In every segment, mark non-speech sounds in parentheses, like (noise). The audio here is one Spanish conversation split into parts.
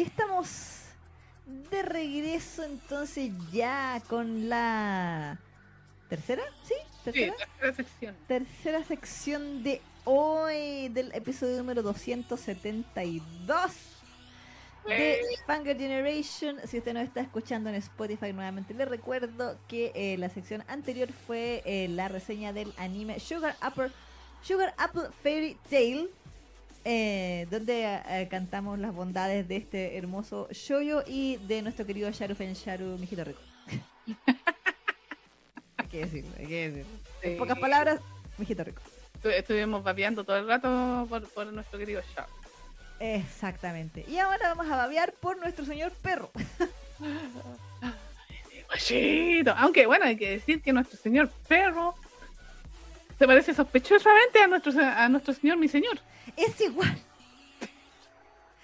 Y estamos de regreso entonces ya con la tercera, ¿sí? ¿Tercera? Sí, tercera sección. Tercera sección de hoy del episodio número 272 de Fanger Generation. Si usted no está escuchando en Spotify nuevamente, le recuerdo que eh, la sección anterior fue eh, la reseña del anime Sugar Apple, Sugar Apple Fairy Tale. Eh, donde cantamos las bondades de este hermoso shoyo y de nuestro querido Sharu Sharu, mijito rico. (laughs) hay que decirlo, hay que decirlo. En pocas palabras, mijito rico. Estuvimos babeando todo el rato por, por nuestro querido Sharu. Exactamente. Y ahora vamos a babear por nuestro señor perro. (laughs) Aunque bueno, hay que decir que nuestro señor perro se parece sospechosamente a nuestro, a nuestro señor, mi señor. Es igual.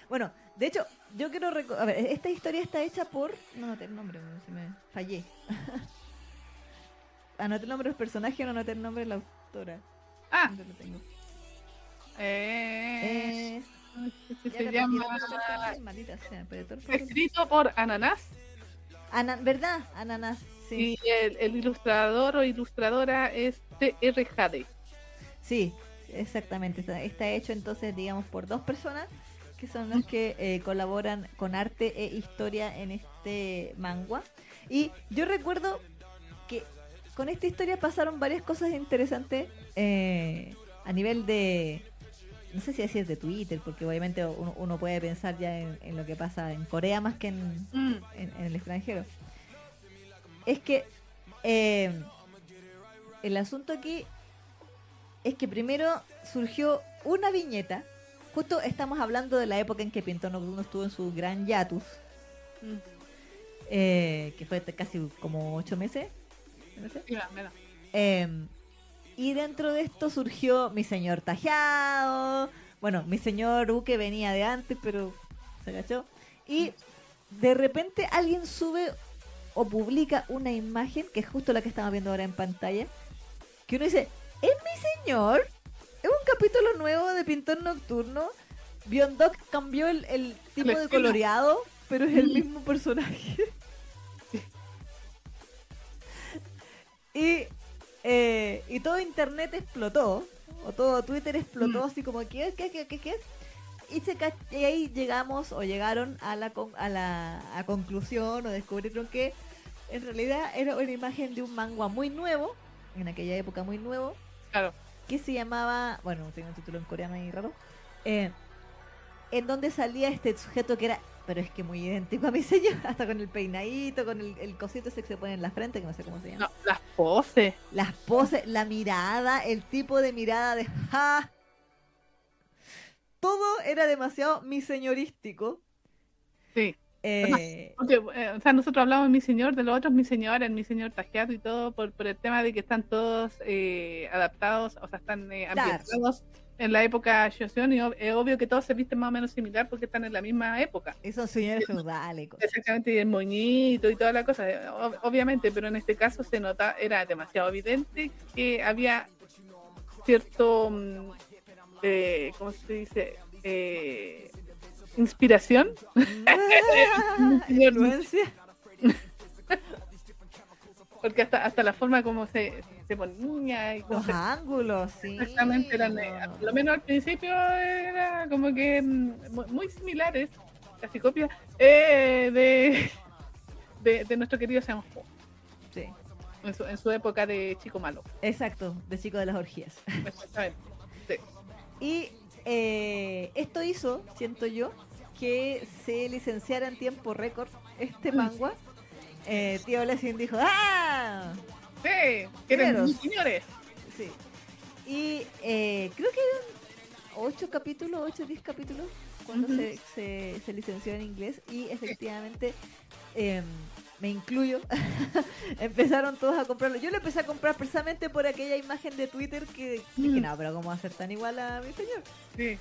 Bueno, de hecho, yo quiero a ver, esta historia está hecha por. No noté el nombre, se me fallé. (laughs) anoté el nombre del personaje o no anoté el nombre de la autora. Ah. Lo tengo. Eh... Se llama. Escrito por Ananás. ¿Verdad? Ananás. Sí. Y el, ilustrador o ilustradora es T.R. Jade. Sí, exactamente. Está, hecho entonces, digamos, por dos personas que son los que eh, colaboran con arte e historia en este manga. Y yo recuerdo que con esta historia pasaron varias cosas interesantes eh, a nivel de, no sé si así es de Twitter, porque obviamente uno, puede pensar ya en, lo que pasa en Corea más que en, mm. el extranjero. Es que eh, el asunto aquí es que primero surgió una viñeta. Justo estamos hablando de la época en que Pintor Nocturno estuvo en su gran yatus. Mm. Eh, que fue casi como ocho meses. Y dentro de esto surgió mi señor tajeado. Bueno, mi señor U que venía de antes, pero se agachó. Y de repente alguien sube o publica una imagen, que es justo la que estamos viendo ahora en pantalla, que uno dice, ¿es mi señor? ¿Es un capítulo nuevo de Pintor Nocturno? Biondoc cambió el, tipo de coloreado, pero es el mismo personaje. (laughs) y eh, y todo internet explotó, o todo Twitter explotó, mm. así como, ¿qué, qué, qué, qué, qué? Y, se, y ahí llegamos o llegaron a la, a la conclusión o descubrieron que en realidad era una imagen de un manga muy nuevo, en aquella época muy nuevo, claro. que se llamaba, bueno, tengo un título en coreano y raro, eh, en donde salía este sujeto que era pero es que muy idéntico a mi (laughs) señor, hasta con el peinadito, con el, cosito ese que se pone en la frente, que no sé cómo se llama. las poses. Las poses, la mirada, el tipo de mirada de ¡ja! Todo era demasiado mi señorístico. Sí. Eh, (laughs) eh, o sea, nosotros hablamos de mi señor, de los otros mi señor, el mi señor tajeado y todo, por, por el tema de que están todos eh, adaptados, o sea, están ambientados en la época Joseon y es obvio que todos se visten más o menos similar porque están en la misma época. Esos señores feudales. Exactamente, y el moñito y toda la cosa, obviamente, pero en este caso se nota, era demasiado evidente que había cierto, mm, eh, ¿cómo se dice? Inspiración. (laughs) Influencia. porque hasta, hasta la forma como se, se ponía y los ángulos, sí. Exactamente, eran, eh, lo menos al principio era como que mm, muy similares, casi copias, eh, de, (laughs) de, nuestro querido Sam Sí. En su, en su época de chico malo. Exacto, de chico de las orgías. Exactamente. Sí. Y eh, esto hizo, siento yo, que se licenciara en tiempo récord este manga. Eh, tío Lessing dijo, ¡ah! Sí, eran señores. Sí. Y eh, creo que eran 8 capítulos, 8 o 10 capítulos cuando se, se, licenció en inglés y efectivamente em, me incluyo, (laughs) empezaron todos a comprarlo. Yo lo empecé a comprar precisamente por aquella imagen de Twitter que dije, no, pero ¿cómo va a ser tan igual a mi señor? Sí.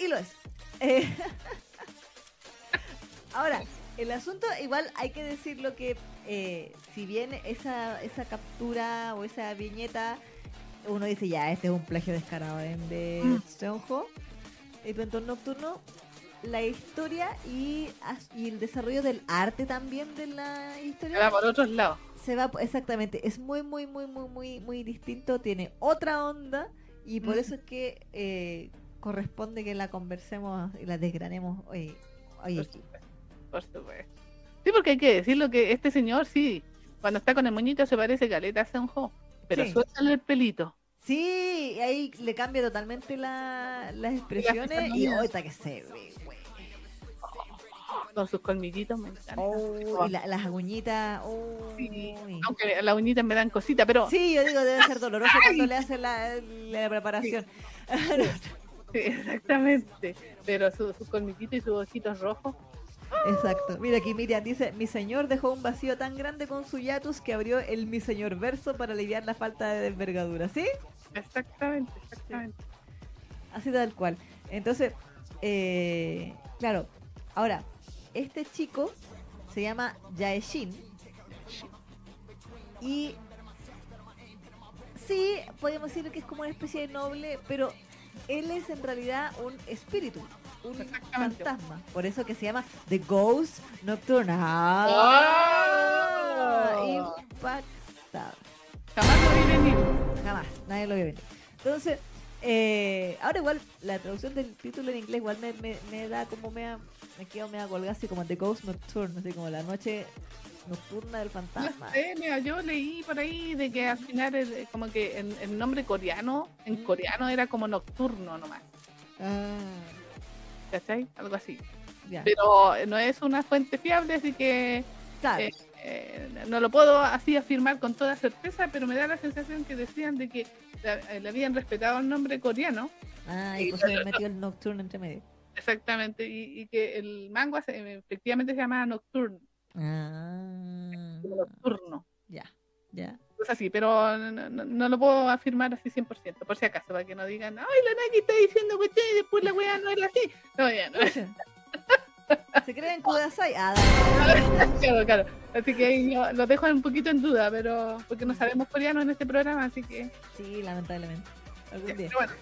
Y lo es. Eh, (laughs) ahora, el asunto, igual hay que decir lo que, eh, si bien esa, esa captura o esa viñeta, uno dice, ya, este es un plagio descarado de mm. Seonjo, el Pentón Nocturno, la historia y, y, el desarrollo del arte también de la historia. Se va por otros lados. Se va, exactamente. Es muy, muy, muy, muy, muy, muy distinto. Tiene otra onda y por eso es que eh, corresponde que la conversemos y la desgranemos hoy, hoy por Supuesto, por supuesto. Sí, porque hay que decirlo que este señor, sí, cuando está con el moñito se parece caleta a Senjo, pero sí. el pelito. Sí, ahí le cambia totalmente la, las expresiones y ahorita que se ve, Con sus colmillitos me Oh, y las uñitas. Aunque las uñitas me dan cositas, pero. Sí, yo digo, debe ser doloroso (laughs) cuando le hacen la, la preparación. Sí. exactamente. Pero sus su colmillitos y sus ojitos rojos. Exacto. Mira aquí Miriam dice, mi señor dejó un vacío tan grande con su yatus que abrió el mi señor verso para aliviar la falta de envergadura, ¿sí? Exactamente, exactamente. Así tal cual. Entonces, eh, claro, ahora, este chico se llama Jaeshin y sí, podemos decir que es como una especie de noble, pero él es en realidad un espíritu un fantasma. Por eso que se llama The Ghost Nocturnal. ¡Oh! Jamás lo vi venir. Jamás, nadie lo vio venir. Entonces, eh, ahora igual la traducción del título en inglés igual me, me, me da como me me quedo me colgada así como The Ghost Nocturne, así como la noche nocturna del fantasma. No sé, mira, yo leí por ahí de que al final el, como que el, el nombre coreano, en mm. coreano era como nocturno nomás. Ah. ¿Cachai? Algo así. Pero no es una fuente fiable, así que eh, eh, no lo puedo así afirmar con toda certeza, pero me da la sensación que decían de que le, habían respetado el nombre coreano. Ah, y, pues se metió el Nocturne entre medio. Exactamente, y, que el manga efectivamente se llamaba Nocturne. Ah. Nocturno. Ya, ya. Pues así, pero no, lo puedo afirmar así 100%, por si acaso, para que no digan, ay, la Naki está diciendo que y después la weá no era así. No, ya no. (laughs) ¿Se creen Kudasai? Ah, (laughs) claro, claro. Así que lo, dejo un poquito en duda, pero porque no sabemos coreano en este programa, así que. Sí, lamentablemente. Algún día. Bueno,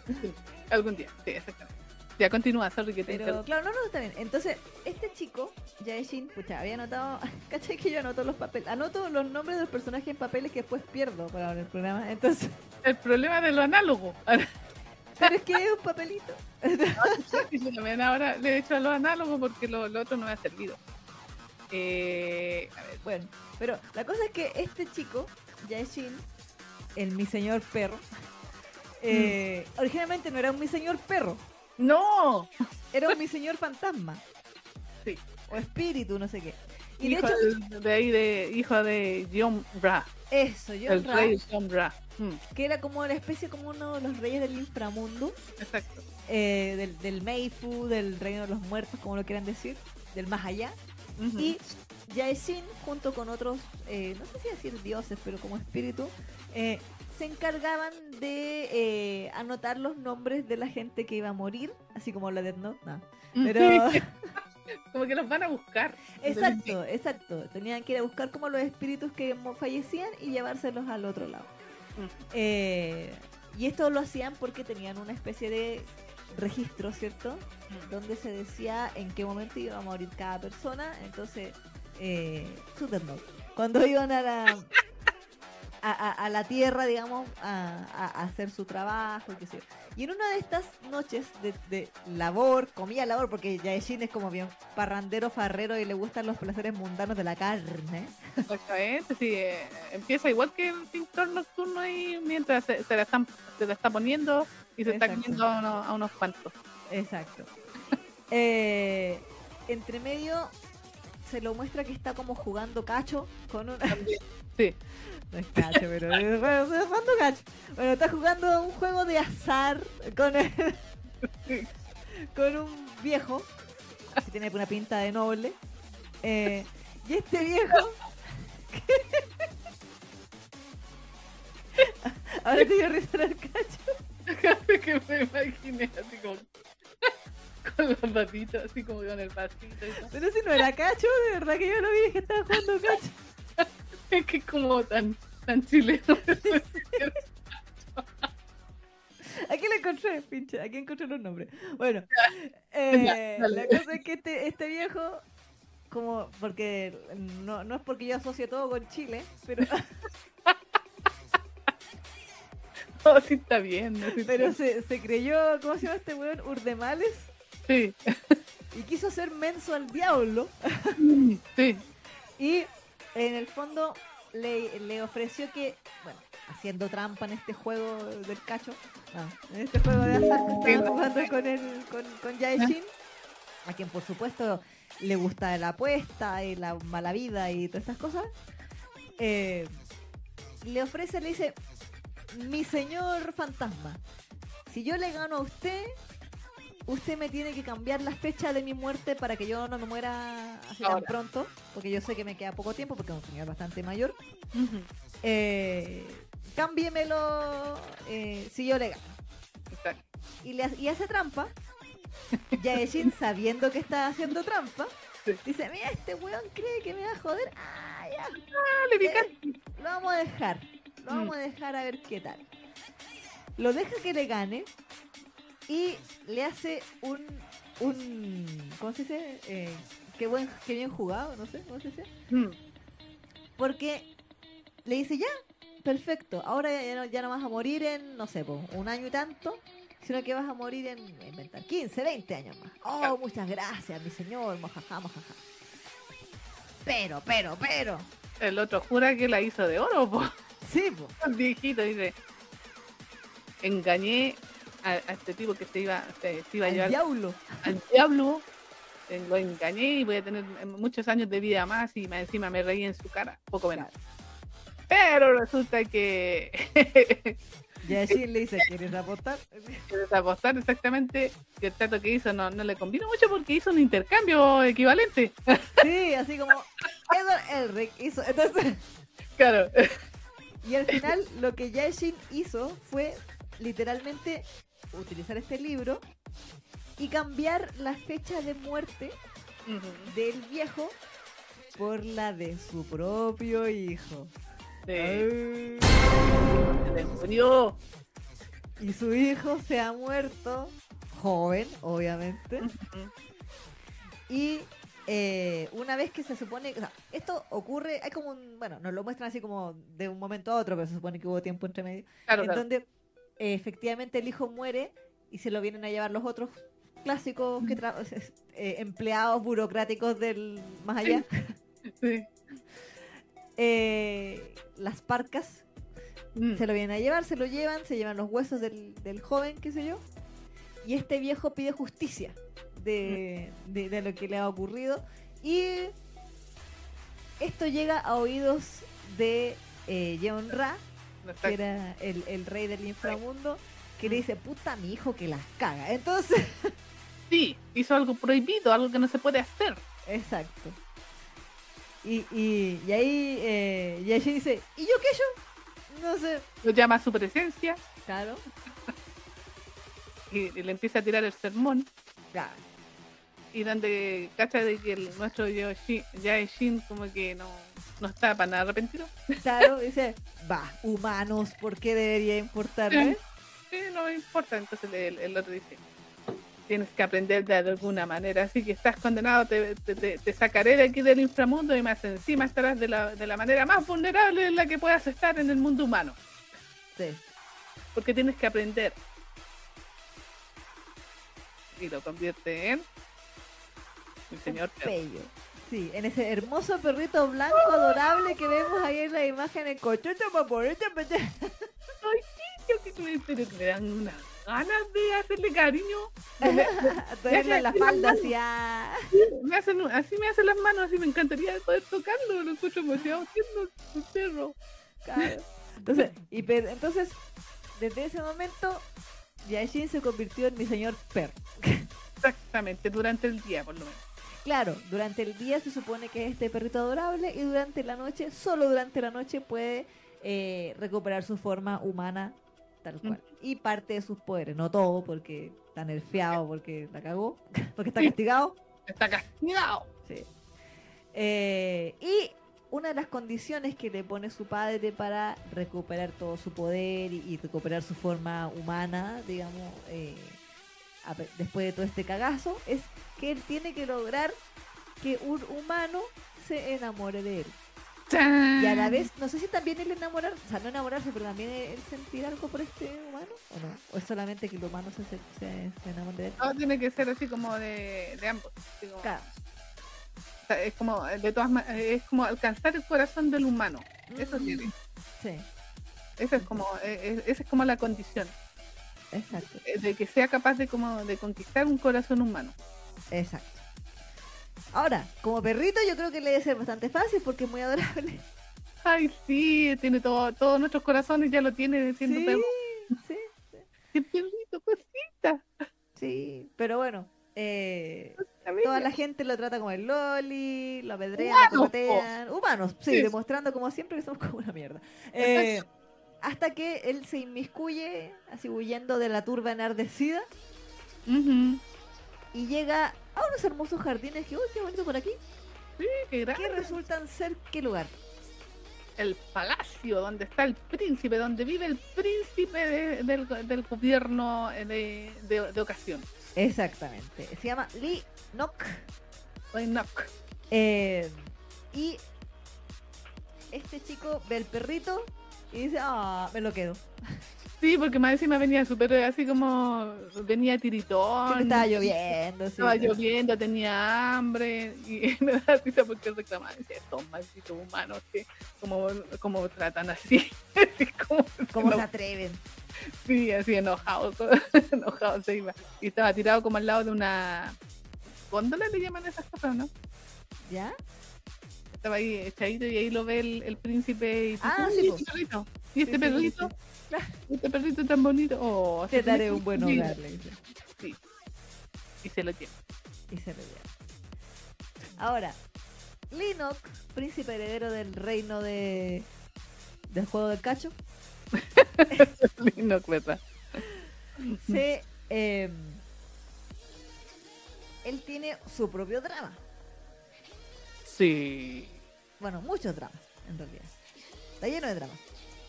algún día, sí, exactamente. Ya continúa, sorry que te Pero, claro, no, no, está bien. Entonces, este chico, Jaeshin, pucha, había anotado, (laughs) ¿cachai que yo anoto los papeles? Anoto los nombres de los personajes en papeles que después pierdo para el programa. Entonces. El problema de lo análogo. (laughs) Pero es que es un papelito. ahora le he hecho a lo análogo porque lo, otro no me ha servido. Eh, a ver, bueno, pero la cosa es que este chico, Jaeshin, el mi señor perro, (laughs) eh, mm. originalmente no era un mi señor perro, no. (laughs) Era un (laughs) mi señor fantasma. Sí. O espíritu, no sé qué. Y hijo de, hecho, de, ahí de hijo de John Ra. Eso, John El rey John Ra. Mm. Que era como la especie como uno de los reyes del inframundo. Exacto. Eh, del, del Meifu, del reino de los muertos, como lo quieran decir, del más allá. Y Yaesin, junto con otros, eh, no sé si decir dioses, pero como espíritu, eh, se encargaban de eh, anotar los nombres de la gente que iba a morir, así como la Death Note, no. Pero... (laughs) como que los van a buscar. Exacto, exacto. Tenían que ir a buscar como los espíritus que fallecían y llevárselos al otro lado. Mm. Eh, y esto lo hacían porque tenían una especie de registro, ¿cierto? Mm. Donde se decía en qué momento iba a morir cada persona. Entonces, eh. Cuando iban a la a, la tierra, digamos, a, hacer su trabajo. Y, y en una de estas noches de, labor, comía labor, porque Yaeshin es como bien parrandero, farrero y le gustan los placeres mundanos de la carne. Exactamente, sí. Eh, empieza igual que el pintor nocturno ahí mientras se, la, están, se la está poniendo y se está comiendo a unos, cuantos. Exacto. (laughs) eh, entre medio se lo muestra que está como jugando cacho con un... Sí. No es cacho, pero bueno, jugando cacho. Bueno, está jugando un juego de azar con (laughs) con un viejo que tiene una pinta de noble. Eh, y este viejo (laughs) Ahora te dio risa el cacho. que me imaginé así como con los patitos, así como con el pasito. Pero si no era cacho, de verdad que yo lo vi que estaba jugando cacho. (laughs) es que es como tan, tan chileno. (laughs) ¿A qué le encontré, pinche, aquí encontré los nombres. Bueno, (laughs) eh, la cosa es que este, este viejo, como, porque no, no es porque yo asocie todo con Chile, pero... Oh, sí está bien. pero Se, se creyó, ¿cómo se llama este weón? Urdemales. Sí. Y quiso hacer menso al diablo. Sí. Y en el fondo le, le ofreció que, bueno, haciendo trampa en este juego del cacho, en este juego de azar que estaba jugando con, el, con, con Jaeshin, a quien por supuesto le gusta la apuesta y la mala vida y todas estas cosas, eh, le ofrece, le dice, mi señor fantasma, si yo le gano a usted, usted me tiene que cambiar la fecha de mi muerte para que yo no me muera así tan pronto, porque yo sé que me queda poco tiempo, porque es un señor bastante mayor. eh, cámbiemelo eh, si yo le gano. Y, le, y hace trampa. Yaeshin, (laughs) sabiendo que está haciendo trampa, dice, mira, este weón cree que me va a joder. Ah, ya. Ah, le eh, lo vamos a dejar. Lo vamos a mm. dejar a ver qué tal. Lo deja que le gane y le hace un, un ¿cómo se dice? Eh, qué, buen, qué bien jugado, no sé, ¿cómo se dice? Mm. Porque le dice, ya, perfecto, ahora ya no, vas a morir en, no sé, un año y tanto, sino que vas a morir en, en 15, 20 años más. Oh, muchas gracias, mi señor, mojaja, mojaja. Pero, pero, pero. El otro jura que la hizo de oro, po. Sí, po. (laughs) El viejito dice, engañé a, este tipo que se iba, se, iba a al llevar diablo. al diablo, eh, lo engañé y voy a tener eh, muchos años de vida más y encima me reí en su cara, poco menos. Pero resulta que... (laughs) Yashin le dice, ¿quieres apostar? (laughs) ¿Quieres apostar? Exactamente. Que el trato que hizo no, no le convino mucho porque hizo un intercambio equivalente. (laughs) Sí, así como Edward Elric hizo. Entonces... Claro. Y al final lo que Yashin hizo fue literalmente utilizar este libro y cambiar la fecha de muerte del viejo por la de su propio hijo. Se murió. Y su hijo se ha muerto, joven, obviamente. Y eh, una vez que se supone, esto ocurre, hay como un, bueno, nos lo muestran así como de un momento a otro, pero se supone que hubo tiempo entre medio, en donde efectivamente el hijo muere y se lo vienen a llevar los otros clásicos que eh, empleados burocráticos del más allá. Eh, las parcas mm. se lo vienen a llevar, se lo llevan, se llevan los huesos del, joven, qué sé yo. Y este viejo pide justicia de, de, lo que le ha ocurrido. Y esto llega a oídos de eh, Ra, que era el, rey del inframundo, que le dice, puta, mi hijo que las caga. Entonces... (laughs) Sí, hizo algo prohibido, algo que no se puede hacer. Exacto. Y, y, y ahí eh, y ella dice, ¿y yo qué yo? No sé. Lo llama a su presencia. Claro. (laughs) y, le empieza a tirar el sermón. Claro. Y donde cacha de que el, nuestro Yaeshin como que no no está para nada arrepentido. Claro, (laughs) dice, va, humanos, ¿por qué debería importarme? Sí, no me importa. Entonces el, otro dice, tienes que aprender de alguna manera, así que estás condenado, te, te, sacaré de aquí del inframundo y más encima estarás de la, de la manera más vulnerable en la que puedas estar en el mundo humano. Sí. Porque tienes que aprender. Y lo convierte en el señor. Sí, en ese hermoso perrito blanco adorable que vemos ahí en la imagen en cochocho paporete. (laughs) Ay, sí, que me, me dan unas ganas de hacerle cariño. Me, (laughs) la falda así. Me hacen, así me hacen las manos, así me encantaría poder tocarlo. Lo encuentro demasiado tierno, un perro. Claro. Entonces, y, entonces, desde ese momento, Yashin se convirtió en mi señor perro. (laughs) Exactamente, durante el día, por lo menos. Claro, durante el día se supone que es este perrito adorable y durante la noche, solo durante la noche puede eh, recuperar su forma humana tal cual. Y parte de sus poderes, no todo, porque está nerfeado, porque la cagó, (laughs) porque está castigado. Está castigado. Sí. Eh, y una de las condiciones que le pone su padre para recuperar todo su poder y, recuperar su forma humana, digamos, eh, después de todo este cagazo, es que él tiene que lograr que un humano se enamore de él. Y a la vez, no sé si también el enamorar, o sea, no enamorarse, pero también el sentir algo por este humano, ¿o no? ¿O es solamente que el humano se, se, se enamore de él? No, tiene que ser así como de, de ambos. Claro es como de todas es como alcanzar el corazón del humano. Eso mm. tiene. Sí. Esa es como, e, e, esa es como la condición. Exacto. Eh, de que sea capaz de como de conquistar un corazón humano. Exacto. Ahora, como perrito yo creo que le debe ser bastante fácil porque es muy adorable. Ay, sí, tiene todo, todos nuestros corazones, ya lo tiene siendo sí, perro. Sí, sí. Qué perrito, cosita. Sí, pero bueno, eh, Toda la gente lo trata como el loli, lo apedrean, lo patean. Humanos, sí, demostrando como siempre que somos como una mierda. Eh, hasta que él se inmiscuye, así huyendo de la turba enardecida. Y llega a unos hermosos jardines que, uy, qué bonito por aquí. Sí, qué Que resultan ser, ¿qué lugar? El palacio donde está el príncipe, donde vive el príncipe del, gobierno de, de ocasión. Exactamente. Se llama Lee Nock. Lee Nock. Eh, y este chico ve el perrito y dice, ah, me lo quedo. Sí, porque más encima venía súper así como, venía tiritón. estaba lloviendo. Estaba lloviendo, tenía hambre y (laughs) me da risa porque reclamaba, decía, estos malditos humanos que como, como tratan así. (laughs) como, ¿Cómo se atreven? Sí, así enojado, (laughs) enojado se iba. Y estaba tirado como al lado de una góndola, le llaman esas cosas, ¿no? ¿Ya? Estaba ahí echadito y ahí lo ve el, príncipe y ah, sí, este perrito. Y este perrito, este perrito tan bonito. Oh, Te daré un buen hogar, le dice. Sí. Y se lo lleva. Y se lo lleva. Ahora, Linux, príncipe heredero del reino de del juego del cacho. (laughs) Lindo cueta. Sí, em, él tiene su propio drama. Sí. Bueno, muchos dramas, en realidad. Está lleno de dramas.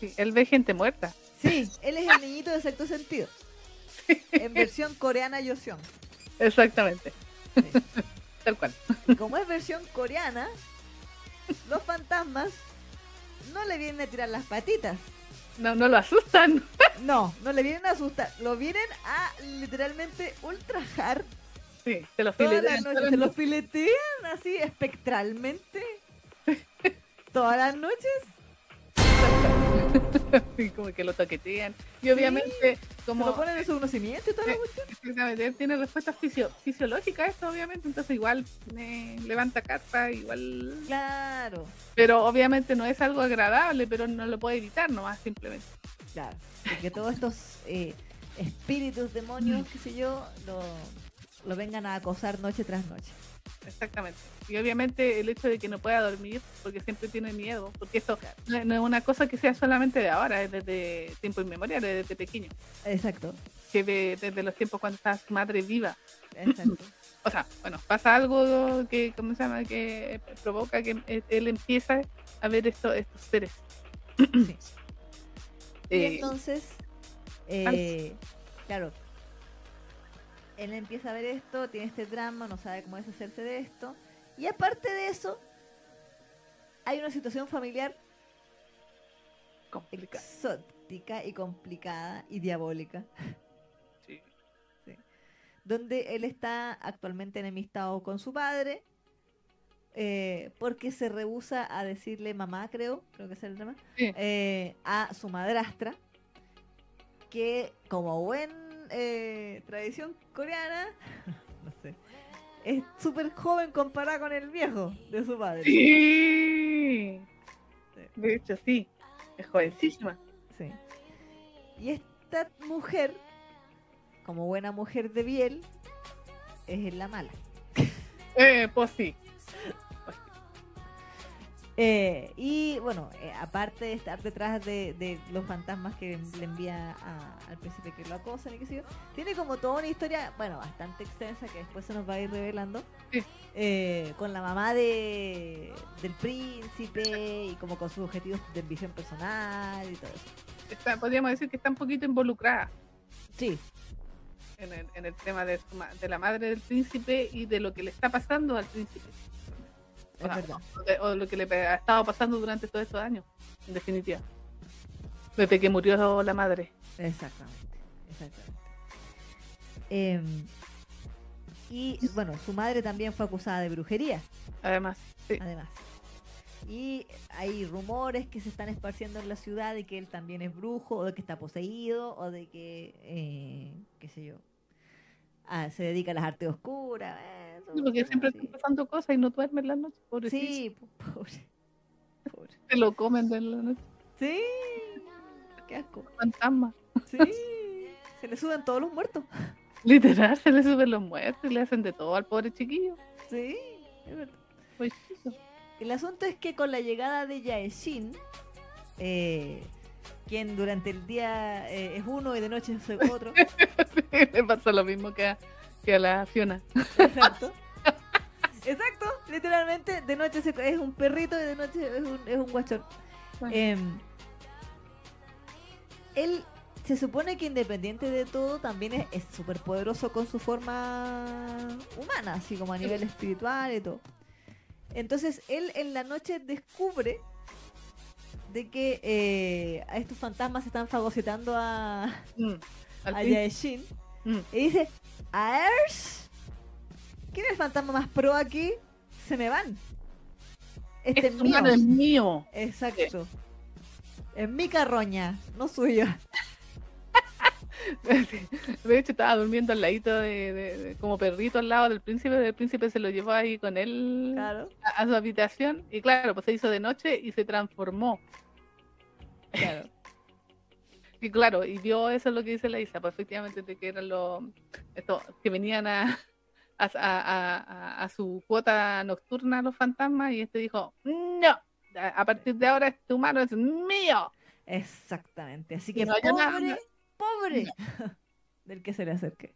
Sí, él ve gente muerta. Sí, él es el niñito de sexto sentido. En versión coreana Yoseon. Exactamente. Tal cual. Y como es versión coreana, los fantasmas no le vienen a tirar las patitas. No, no lo asustan. No, no le vienen a asustar. Lo vienen a literalmente ultrajar. Sí, se lo filetean. Se lo filetean así espectralmente. (laughs) Todas las noches. (laughs) como que lo toquetean. Y obviamente, como. Lo ponen en su conocimiento y toda la cuestión. tiene respuestas fisiológicas esto, obviamente. Entonces, igual me levanta carta, igual. Claro. Pero obviamente no es algo agradable, pero no lo puede evitar nomás, simplemente. Claro. Que todos estos eh, espíritus, demonios, qué sé yo, lo, lo vengan a acosar noche tras noche. Exactamente. Y obviamente el hecho de que no pueda dormir, porque siempre tiene miedo, porque esto no, es una cosa que sea solamente de ahora, es desde tiempo inmemorial, desde pequeño. Exacto. Que desde los tiempos cuando está su madre viva. Exacto. (laughs) o sea, bueno, pasa algo que, ¿cómo se llama? Que provoca que él empieza a ver esto, estos seres. sí. (clears throat) y eh, entonces, eh, claro, él empieza a ver esto, tiene este drama, no sabe cómo deshacerse de esto. Y aparte de eso, hay una situación familiar exótica y complicada y diabólica. Sí. Donde él está actualmente enemistado con su padre. Eh, porque se rehúsa a decirle mamá, creo, creo que es el tema, eh, a su madrastra, que como buen eh, tradición coreana, (laughs) no sé, es súper joven comparada con el viejo de su padre. Sí. De hecho, sí, es jovencísima. Sí. Y esta mujer, como buena mujer de Biel, es la mala. Eh, pues sí. Eh, y bueno, eh, aparte de estar detrás de, los fantasmas que le envía al príncipe que lo acosan y qué sé yo, tiene como toda una historia, bueno, bastante extensa que después se nos va a ir revelando, eh, con la mamá de, del príncipe y como con sus objetivos de visión personal y todo eso. podríamos decir que está un poquito involucrada. Sí. En el, en el tema de, de la madre del príncipe y de lo que le está pasando al príncipe. O, lo que le ha estado pasando durante todos estos años, en definitiva. Desde que murió la madre. Exactamente, exactamente. Em, y bueno, su madre también fue acusada de brujería. Además, sí. Además. Y hay rumores que se están esparciendo en la ciudad de que él también es brujo, o de que está poseído, o de que, eh, qué sé yo, ah, se dedica a las artes oscuras. Eh porque siempre están pasando cosas y no duermen la noche, pobrecito. Sí, pobre. (laughs) pobre. Se lo comen de la noche. Sí, qué asco. Fantasma. Sí, (laughs) se le suben todos los muertos. Literal, se le suben los muertos y le hacen de todo al pobre chiquillo. Sí, es verdad. Pues, el asunto es que con la llegada de Yaeshin, eh, quien durante el día eh, es uno y de noche es otro. (laughs) le pasa lo mismo que a, que a la Fiona. Exacto. (laughs) Exacto, literalmente de noche es un perrito y de noche es un, es un guachón. Em, él se supone que independiente de todo también es súper poderoso con su forma humana, así como a nivel espiritual y todo. Entonces él en la noche descubre de que eh, a estos fantasmas están fagocitando a, mm, (laughs) a Yaeshin. Mm. Y dice, Aers. ¿Quién es el fantasma más pro aquí? Se me van. Este, es mío. es mío. Exacto. Es mi carroña, no suya. (laughs) de hecho, estaba durmiendo al ladito de, como perrito al lado del príncipe. El príncipe se lo llevó ahí con él a, su habitación. Y claro, pues se hizo de noche y se transformó. Claro. (laughs) y claro, y vio eso es lo que dice la Isa, pues efectivamente de que eran los que venían a, a, su cuota nocturna los fantasmas y este dijo, no, a partir de ahora este humano es mío. Exactamente, así que no pobre, pobre (laughs) del que se le acerque.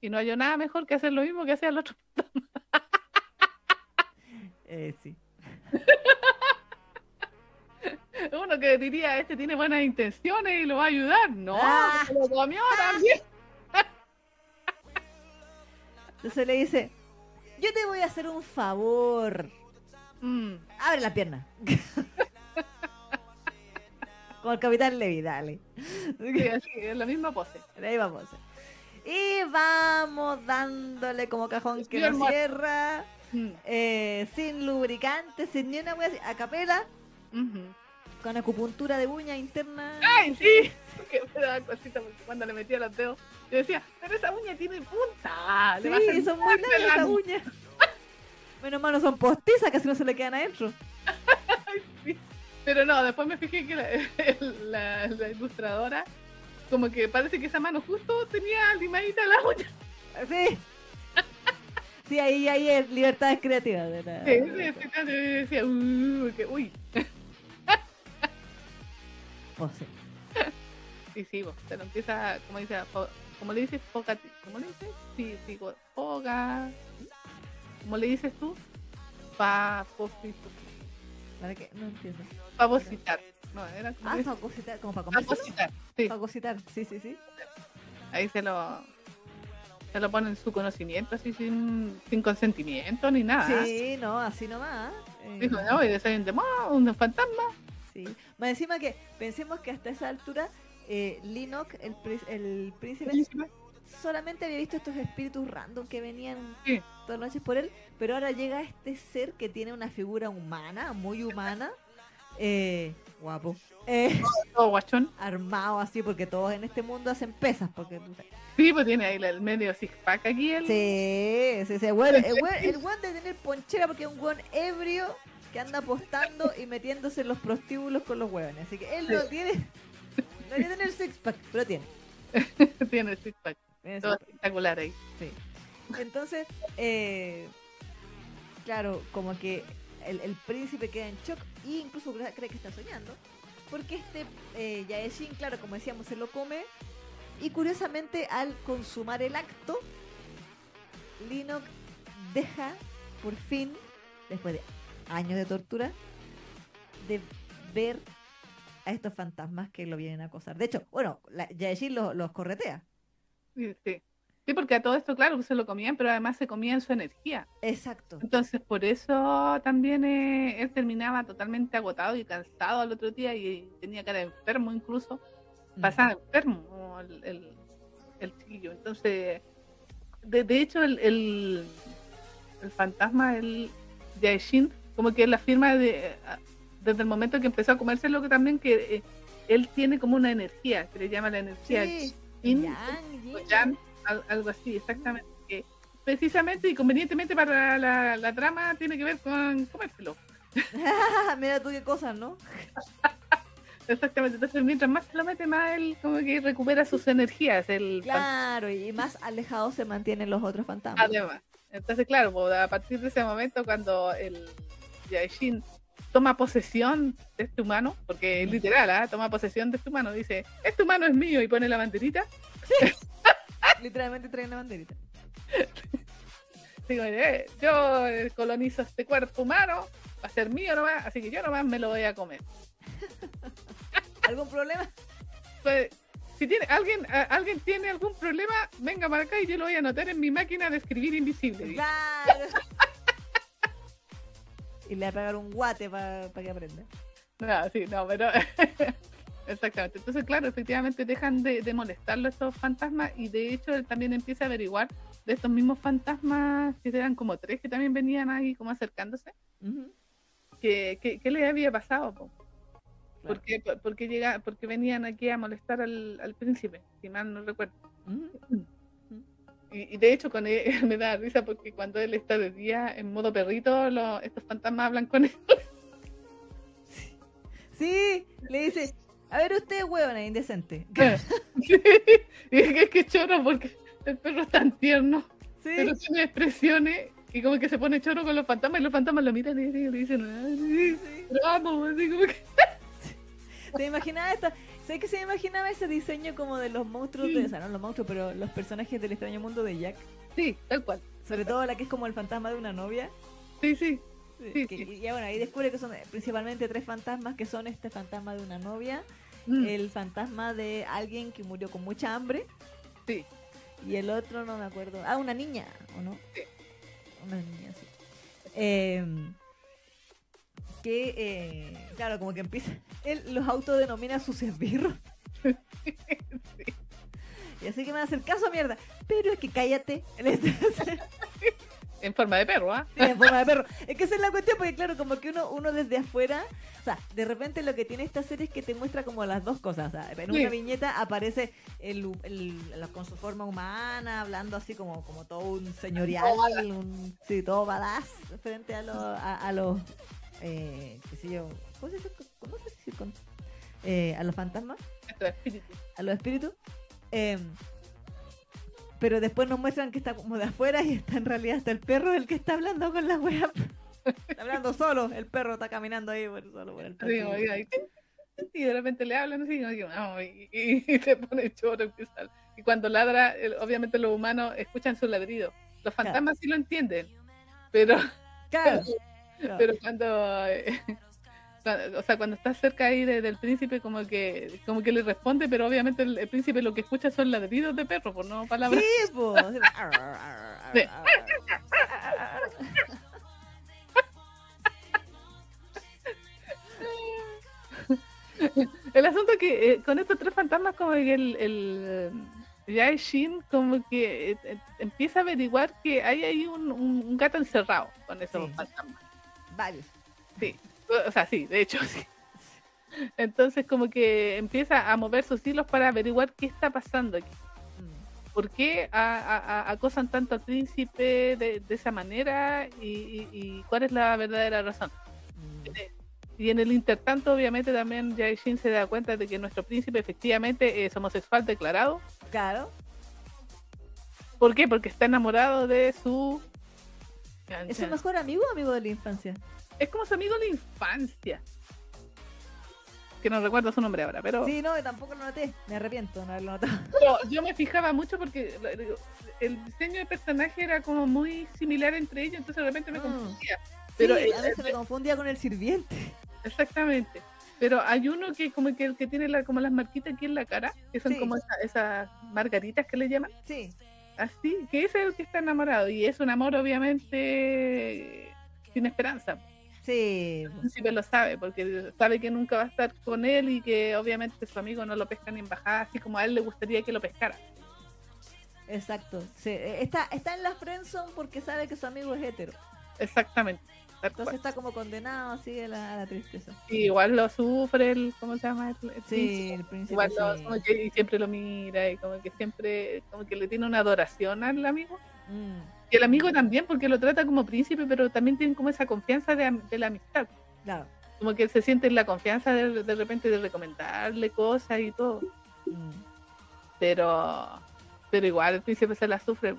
Y no hay nada mejor que hacer lo mismo que hacía el otro. eh, sí. (laughs) Uno que diría, este tiene buenas intenciones y lo va a ayudar. No, ah. lo comió también. (laughs) Entonces le dice, yo te voy a hacer un favor. Mm. Abre la pierna. Como el capitán Levi, dale. es la misma pose. La misma pose. Y vamos dándole como cajón que no cierra. Mm. Eh, sin lubricante, sin ni una wea a capela con acupuntura de uña interna. ¡Ay, sí! Porque me daba cosita cuando le metía los dedos. Yo decía, pero esa uña tiene punta. Sí, son muy largas uñas. Menos mal no son postizas, casi no se le quedan adentro. Pero no, después me fijé que (laughs) la, la, ilustradora, como que parece que esa mano justo tenía limadita la uña. Sí. (laughs) Sí, ahí, ahí es libertad creativa. De la... Sí, sí, sí, sí, decía, uy, que, uy. (laughs) Sí, sí, vos, se lo empieza, como dice, como le dices, poca, ¿cómo le dices? Sí, digo, poca, ¿cómo le dices tú? Pa, ¿Para qué? No entiendo. Fagocitar. No, era como. Ah, fagocitar, como para comer. Fagocitar, sí. Fagocitar, sí, sí, sí. Ahí se lo. Se lo ponen su conocimiento así sin, sin consentimiento ni nada. Sí, no, así nomás. Eh. Dijo, no, y de un demonio, un fantasma. Sí. Más encima que pensemos que hasta esa altura eh, Linok, el, el príncipe, solamente había visto estos espíritus random que venían todas las noches por él, pero ahora llega este ser que tiene una figura humana, muy humana, eh, guapo. Eh, (laughs) guachón. Armado así, porque todos en este mundo hacen pesas. porque Sí, pues tiene ahí el medio six pack aquí. El... Sí, sí, sí. el, güey el, (laughs) de tener ponchera porque es un buen ebrio que anda apostando y metiéndose en los prostíbulos con los huevones. Así que él no tiene. No tiene el six pack, pero tiene. (laughs) tiene el six pack. Todo espectacular ahí. Sí. Entonces, eh, claro, como que el, príncipe queda en shock e incluso cree que está soñando. Porque este eh, Yaeshin, claro, como decíamos, se lo come. Y curiosamente, al consumar el acto, Linok deja, por fin, después de años de tortura, de ver a estos fantasmas que lo vienen a acosar. De hecho, bueno, Yaeshin los, corretea. Sí, sí. Sí, porque a todo esto, claro, se lo comían, pero además se comían su energía. Exacto. Entonces, por eso también eh, él terminaba totalmente agotado y cansado al otro día y tenía cara enfermo incluso. Mm. Pasaba enfermo el, el, chiquillo. Entonces, de, de hecho, el, el, fantasma, el Yaeshin, como que la firma de, desde el momento que empezó a comerse lo que también que eh, él tiene como una energía, que le llama la energía sí. Algo así, exactamente. Que precisamente y convenientemente para la, la, trama tiene que ver con comérselo. (laughs) Mira tú qué cosas, ¿no? (laughs) Exactamente, entonces mientras más se lo mete, más él como que recupera sus energías. El claro, y más alejados se mantienen los otros fantasmas. Además, entonces claro, pues, a partir de ese momento cuando el Yaishin toma posesión de este humano, porque es literal, ¿ah? toma posesión de este humano, dice, este humano es mío y pone la banderita. (laughs) Literalmente trae la banderita. (laughs) Digo, eh, yo colonizo este cuerpo humano, va a ser mío nomás, así que yo nomás me lo voy a comer. (laughs) ¿Algún problema? Pues, si tiene alguien alguien tiene algún problema, venga para acá y yo lo voy a anotar en mi máquina de escribir invisible. Claro. Y le va a pegar un guate para que aprenda. No, sí, no, pero (laughs) exactamente. Entonces, claro, efectivamente dejan de, molestarlo estos fantasmas y de hecho él también empieza a averiguar de estos mismos fantasmas, que eran como tres que también venían ahí como acercándose, ¿Qué que, le había pasado. Porque, porque, llega, porque venían aquí a molestar al, príncipe, si mal no recuerdo. Y, de hecho con él (laughs) me da risa porque cuando él está de día en modo perrito, estos fantasmas hablan con él. (laughs) Sí, le dice, a ver usted, huevona, indecente. (laughs) y es que es choro porque el perro es tan tierno, ¿Sí? pero tiene expresiones y como que se pone choro con los fantasmas y los fantasmas lo miran y le dicen, sí, sí. amo, así como que... ¿Te imaginas esta? ¿Sabes que se me imaginaba ese diseño como de los monstruos, de, o sea, no los monstruos, pero los personajes del extraño mundo de Jack? Sí, tal cual. Sobre todo la que es como el fantasma de una novia. Sí, sí. Y bueno, ahí descubre que son principalmente tres fantasmas, que son este fantasma de una novia, mm. el fantasma de alguien que murió con mucha hambre. Sí. Y el otro no me acuerdo. Ah, una niña, ¿o no? Sí. Una niña, sí. Eh, que, eh, claro, como que empieza, (laughs) él los autodenomina sus esbirros. (laughs) Y así que me va a hacer caso, mierda. Pero es que cállate. (laughs) en forma de perro, ¿ah? en forma de perro. Es que esa es la cuestión, porque claro, como que uno, uno desde afuera, o sea, de repente lo que tiene esta serie es que te muestra como las dos cosas. en una viñeta aparece el, con su forma humana, hablando así como, como todo un señorial, un, sí, todo badass frente a, a los eh, qué sé yo, ¿cómo se dice? ¿Cómo se dice con, eh, a los fantasmas? A los espíritus. A los espíritus. Eh, pero después nos muestran que está como de afuera y está en realidad hasta el perro el que está hablando con la wea. está hablando (laughs) solo, el perro está caminando ahí por, solo por el perro. y de repente le hablan así y, y, se pone choro. Y cuando ladra, obviamente los humanos escuchan su ladrido. Los fantasmas sí lo entienden, pero, claro. (laughs) Pero cuando, (laughs) eh, o sea, cuando estás cerca ahí del príncipe, como que, como que le responde, pero obviamente el, príncipe lo que escucha son ladridos de perro, por no palabras. Sí, pues. (laughs) el asunto que eh, con estos tres fantasmas, como que el, el Yae Shin como que eh, empieza a averiguar que hay ahí un, un, gato encerrado con esos fantasmas. Sí, o sea, sí, de hecho (laughs) sí. Entonces como que empieza a mover sus hilos para averiguar qué está pasando aquí. Mm. ¿Por qué acosan tanto al príncipe de, esa manera y, cuál es la verdadera razón? Mm. Y en el intertanto, obviamente, también Jaishin se da cuenta de que nuestro príncipe efectivamente es homosexual declarado. Claro. ¿Por qué? Porque está enamorado de su ¿Es su mejor amigo o amigo de la infancia? es como su amigo de infancia. Que no recuerdo su nombre ahora, pero. Sí, no, tampoco lo noté. Me arrepiento no haberlo notado. (laughs) yo me fijaba mucho porque el diseño de personaje era como muy similar entre ellos, entonces de repente me ah. confundía. Pero sí, a veces me confundía con el sirviente. Exactamente. Pero hay uno que como que, que tiene la, como las marquitas aquí en la cara, que son como esas margaritas que le llaman. Sí. Así, que ese es el que está enamorado. Y es un amor obviamente sin esperanza. Sí. El príncipe lo sabe, porque sabe que nunca va a estar con él y que obviamente su amigo no lo pesca ni en bajada, así como a él le gustaría que lo pescara. Exacto. Sí. Está, está en la friendzone porque sabe que su amigo es hetero. Exactamente. Entonces está como condenado así a la, tristeza. igual lo sufre el, ¿cómo se llama? El, sí, el príncipe. Igual lo, que, y siempre lo mira y como que siempre, como que le tiene una adoración al amigo. Mm. Y el amigo también, porque lo trata como príncipe, pero también tiene como esa confianza de, de la amistad. Claro. Como que se siente en la confianza de, de repente de recomendarle cosas y todo. Mm. Pero, pero igual el príncipe se la sufre.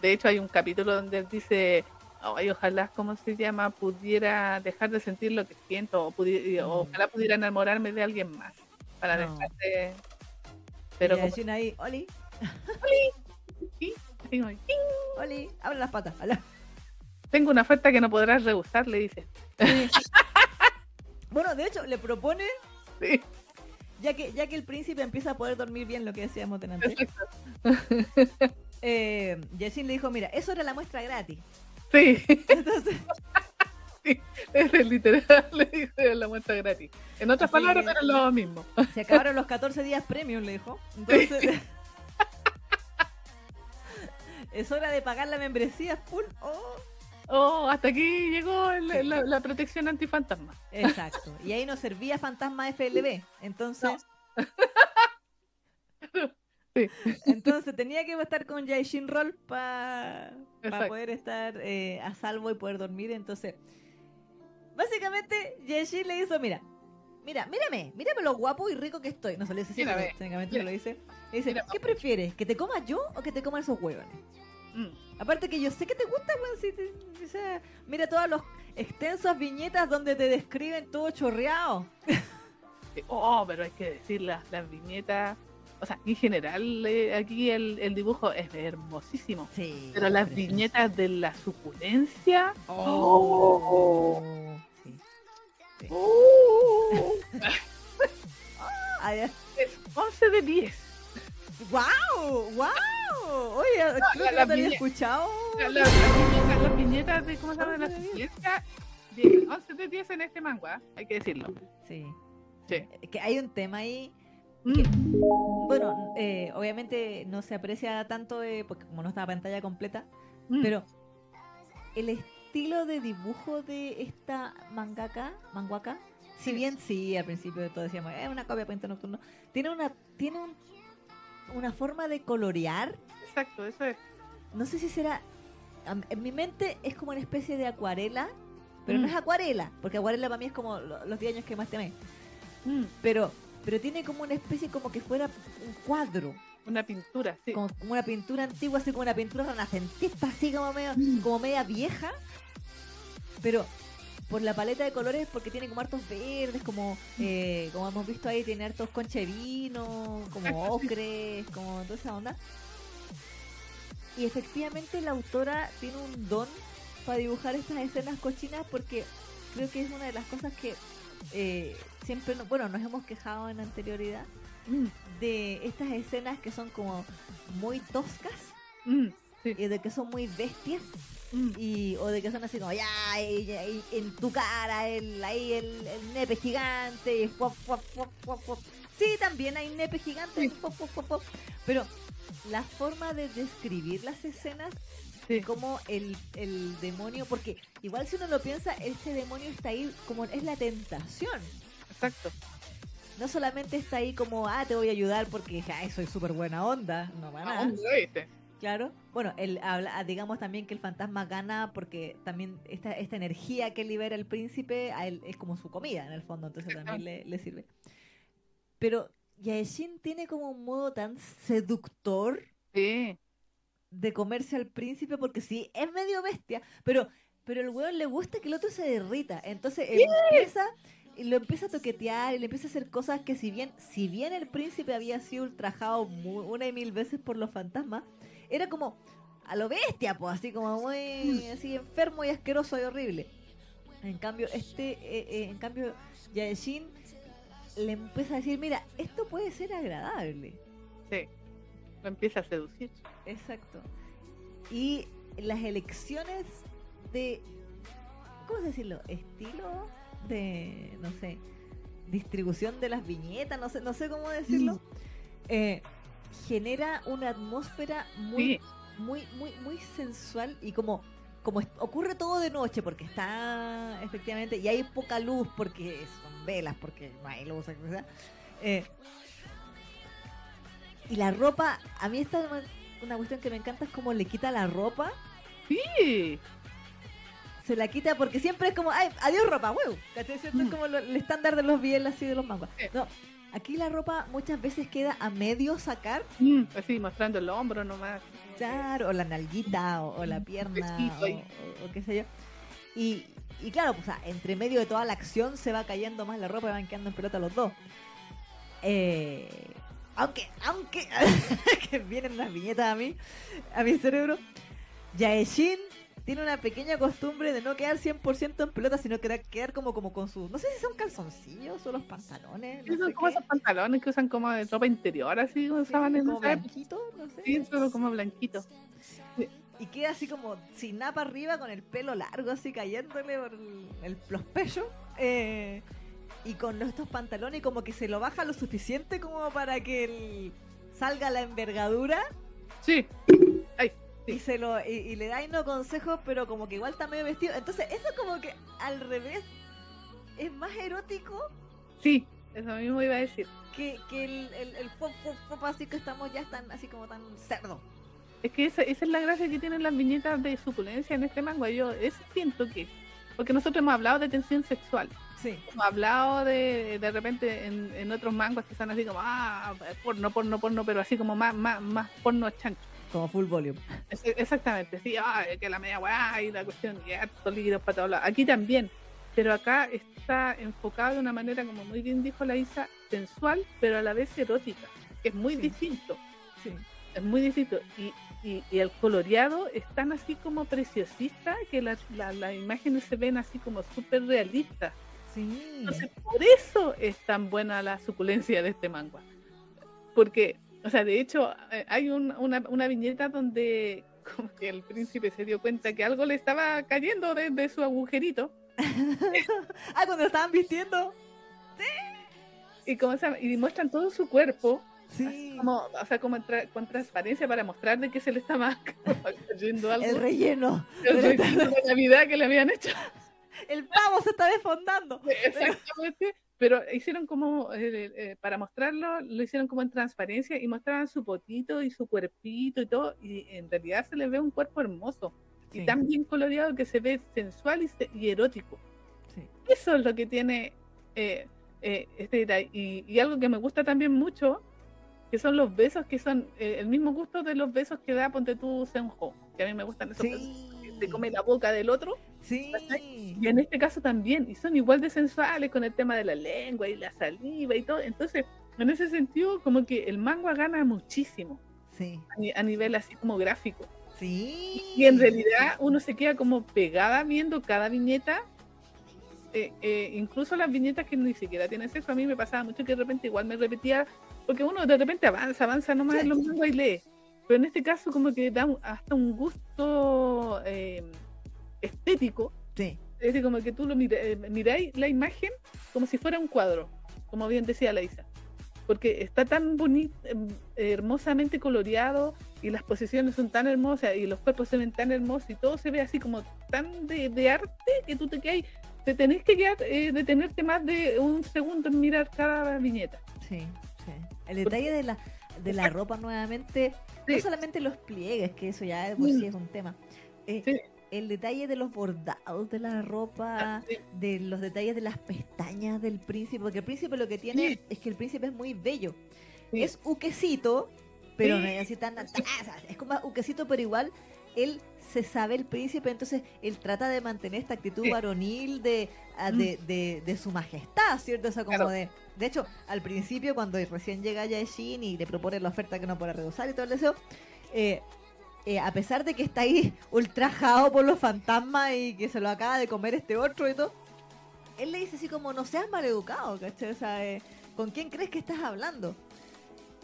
De hecho, hay un capítulo donde él dice Ay, ojalá, ¿cómo se llama? Pudiera dejar de sentir lo que siento, o, pudiera, ojalá pudiera enamorarme de alguien más para dejar de. Pero. Como... ahí, Oli. Oli. ¿Sí? Oli, abre las patas. Tengo una oferta que no podrás rehusar, le dice. (laughs) bueno, de hecho, le propone. Sí. Ya que, ya que el príncipe empieza a poder dormir bien, lo que decíamos delante. eh, le dijo: Mira, eso era la muestra gratis. Sí. (laughs) sí, es literal, (laughs) le dice la muestra gratis. En otras palabras, pero es lo mismo. Se acabaron los 14 días premium, le dijo. Entonces. (laughs) es hora de pagar la membresía full. Oh. Oh, hasta aquí llegó la, protección antifantasma. Exacto. Y ahí nos servía fantasma FLB. Entonces. Entonces tenía que estar con Jaishin Roll para poder estar eh, a salvo y poder dormir. Entonces, básicamente, Jaishin le hizo, mira, mira, mírame, mírame lo guapo y rico que estoy. No se lo dice técnicamente lo dice. dice, ¿qué prefieres? ¿Que te coma yo o que te coman esos huevones? Mm. Aparte que yo sé que te gusta, mira todas las extensas viñetas donde te describen todo chorreado. (laughs) oh, pero hay que decir las viñetas o sea, en general eh, aquí el, dibujo es hermosísimo. Sí, pero las viñetas de la suculencia. Oh, sí. (laughs) Oh. 11 de 10. ¡Wow! ¡Wow! Oye, creo que no te había escuchado. las viñetas de, ¿cómo se llama? La suculencia. 11 de 10 en este manga, hay que decirlo. Sí. Sí. Que hay un tema ahí Mm. bueno, eh, obviamente no se aprecia tanto porque como no está la pantalla completa, mm. pero el estilo de dibujo de esta mangaka, manguaka, si bien sí, al principio de todo decíamos, es una copia de nocturno, tiene una tiene una forma de colorear. Exacto, eso es. No sé si será en mi mente es como una especie de acuarela, pero no mm. es acuarela, porque acuarela para mí es como los 10 años que más te Pero pero tiene como una especie como que fuera un cuadro. Una pintura, sí. Como, una pintura antigua, así como una pintura renacentista, así como, medio, mm. como media vieja. Pero por la paleta de colores, porque tiene como hartos verdes, como mm. eh, como hemos visto ahí, tiene hartos conche vino, como (laughs) ocres, como toda esa onda. Y efectivamente la autora tiene un don para dibujar estas escenas cochinas porque creo que es una de las cosas que eh, siempre, bueno, nos hemos quejado en anterioridad mm. de estas escenas que son como muy toscas mm, y de que son muy bestias. Mm. Y, o de que son así como, ya, en tu cara, el, ahí el, nepe gigante, y Sí, también hay nepe gigante, pero la forma de describir las escenas como el, el demonio, porque igual si uno lo piensa, ese demonio está ahí como es la tentación. Exacto. No solamente está ahí como, ah, te voy a ayudar porque soy súper buena onda, no va nada. Claro. Bueno, el, habla, digamos también que el fantasma gana porque también esta, esta energía que libera el príncipe a él es como su comida en el fondo, entonces también le, le sirve. Pero Yaeshin tiene como un modo tan seductor sí de comerse al príncipe porque sí, es medio bestia, pero pero el weón le gusta que el otro se derrita. Entonces empieza y lo empieza a toquetear y le empieza a hacer cosas que si bien, si bien el príncipe había sido ultrajado una y mil veces por los fantasmas, era como a lo bestia, pues, así como muy así enfermo y asqueroso y horrible. En cambio, este, eh, eh, en cambio, Yaeshin le empieza a decir, mira, esto puede ser agradable. Sí, lo empieza a seducir. Exacto. Y las elecciones de, ¿cómo decirlo? Estilo de, no sé, distribución de las viñetas, no sé, no sé cómo decirlo. Mm. Eh, genera una atmósfera muy, muy, muy, muy sensual y como como ocurre todo de noche porque está efectivamente y hay poca luz porque son velas porque no hay luz eh, y la ropa a mí esta una cuestión que me encanta es como le quita la ropa sí se la quita porque siempre es como ay adiós ropa huevo Es mm. como el estándar de los bielas y de los mangas no Aquí la ropa muchas veces queda a medio sacar. Mm, así, mostrando el hombro nomás. Claro, o la nalguita, o, la pierna, o, qué sé yo. Y, y claro, pues, entre medio de toda la acción se va cayendo más la ropa y van quedando en pelota los dos. Eh, aunque, aunque, (laughs) que vienen unas viñetas a mí, a mi cerebro. Yaeshin tiene una pequeña costumbre de no quedar 100% en pelota, sino quedar, quedar como, como con sus... No sé si son calzoncillos o los pantalones. No son como esos pantalones que usan como de ropa interior, así usaban en como blanquito, no sé. Sí, solo como blanquito. Y queda así como sin napa arriba, con el pelo largo, así cayéndole por el, los pechos. Eh, y con estos pantalones, como que se lo baja lo suficiente como para que salga la envergadura. Sí. Ay y se lo y, le da no consejos, pero como que igual está medio vestido. Entonces, eso como que al revés es más erótico. Sí, eso mismo iba a decir. Que, que el, el, el pop, pop, así que estamos ya están así como tan cerdo. Es que esa, esa, es la gracia que tienen las viñetas de suculencia en este manga. Yo eso siento que. Porque nosotros hemos hablado de tensión sexual. Sí. Hemos hablado de, de repente en, en otros mangas que están así como, ah, porno, porno, porno, pero así como más, más, más porno chancho como full volume. Exactamente, sí, que la media weá y la cuestión y harto líquidos para todos Aquí también, pero acá está enfocado de una manera, como muy bien dijo la Isa, sensual, pero a la vez erótica, que es muy distinto. Sí. Es muy distinto. Y, y, el coloreado es tan así como preciosista que las la, imágenes se ven así como súper realistas. Sí. Entonces, por eso es tan buena la suculencia de este manga. Porque o sea, de hecho, eh, hay una, una, viñeta donde como que el príncipe se dio cuenta que algo le estaba cayendo desde su agujerito. (laughs) ah, cuando lo estaban vistiendo. Sí. Y, como, y muestran todo su cuerpo. Sí. Como, o sea, como con transparencia para mostrar de que se le estaba (laughs) cayendo algo. El relleno. El relleno de Navidad que le habían hecho. El pavo se está desfondando. Exactamente. Pero hicieron como, eh, eh, para mostrarlo, lo hicieron como en transparencia y mostraban su potito y su cuerpito y todo, y en realidad se le ve un cuerpo hermoso y tan bien coloreado que se ve sensual y, erótico. Eso es lo que tiene eh, este y, y, algo que me gusta también mucho, que son los besos que son el mismo gusto de los besos que da Ponte tú Senjo, que a mí me gustan esos besos se come la boca del otro. Sí. Y en este caso también, y son igual de sensuales con el tema de la lengua y la saliva y todo. Entonces, en ese sentido, como que el manga gana muchísimo. Sí. A, nivel así como gráfico. Sí. Y en realidad uno se queda como pegada viendo cada viñeta. Eh, eh, incluso las viñetas que ni siquiera tienen sexo, a mí me pasaba mucho que de repente igual me repetía, porque uno de repente avanza, avanza nomás en los mangas y lee. Pero en este caso como que da hasta un gusto eh, estético. Sí. Es decir, como que tú lo eh, miráis la imagen como si fuera un cuadro, como bien decía la Isa. Porque está tan bonito, hermosamente coloreado y las posiciones son tan hermosas y los cuerpos se ven tan hermosos y todo se ve así como tan de, arte que tú te quedas, te tenés que quedar, eh, detenerte más de un segundo en mirar cada viñeta. Sí, sí. El detalle de la, de la ropa nuevamente no solamente los pliegues, que eso ya de por sí es un tema. Eh, el detalle de los bordados de la ropa, ah, de los detalles de las pestañas del príncipe, porque el príncipe lo que tiene es que el príncipe es muy bello. Es uquecito, pero no es así tan... Es como uquecito, pero igual él se sabe el príncipe, entonces él trata de mantener esta actitud varonil de, mm. de, de, su majestad, ¿cierto? O sea, como de... De hecho, al principio, cuando recién llega Yaeshin y le propone la oferta que no puede rehusar y todo el deseo, eh, eh, a pesar de que está ahí (laughs) ultrajado por los fantasmas y que se lo acaba de comer este otro y todo, él le dice así como, no seas maleducado, ¿cachai? O sea, eh, ¿con quién crees que estás hablando?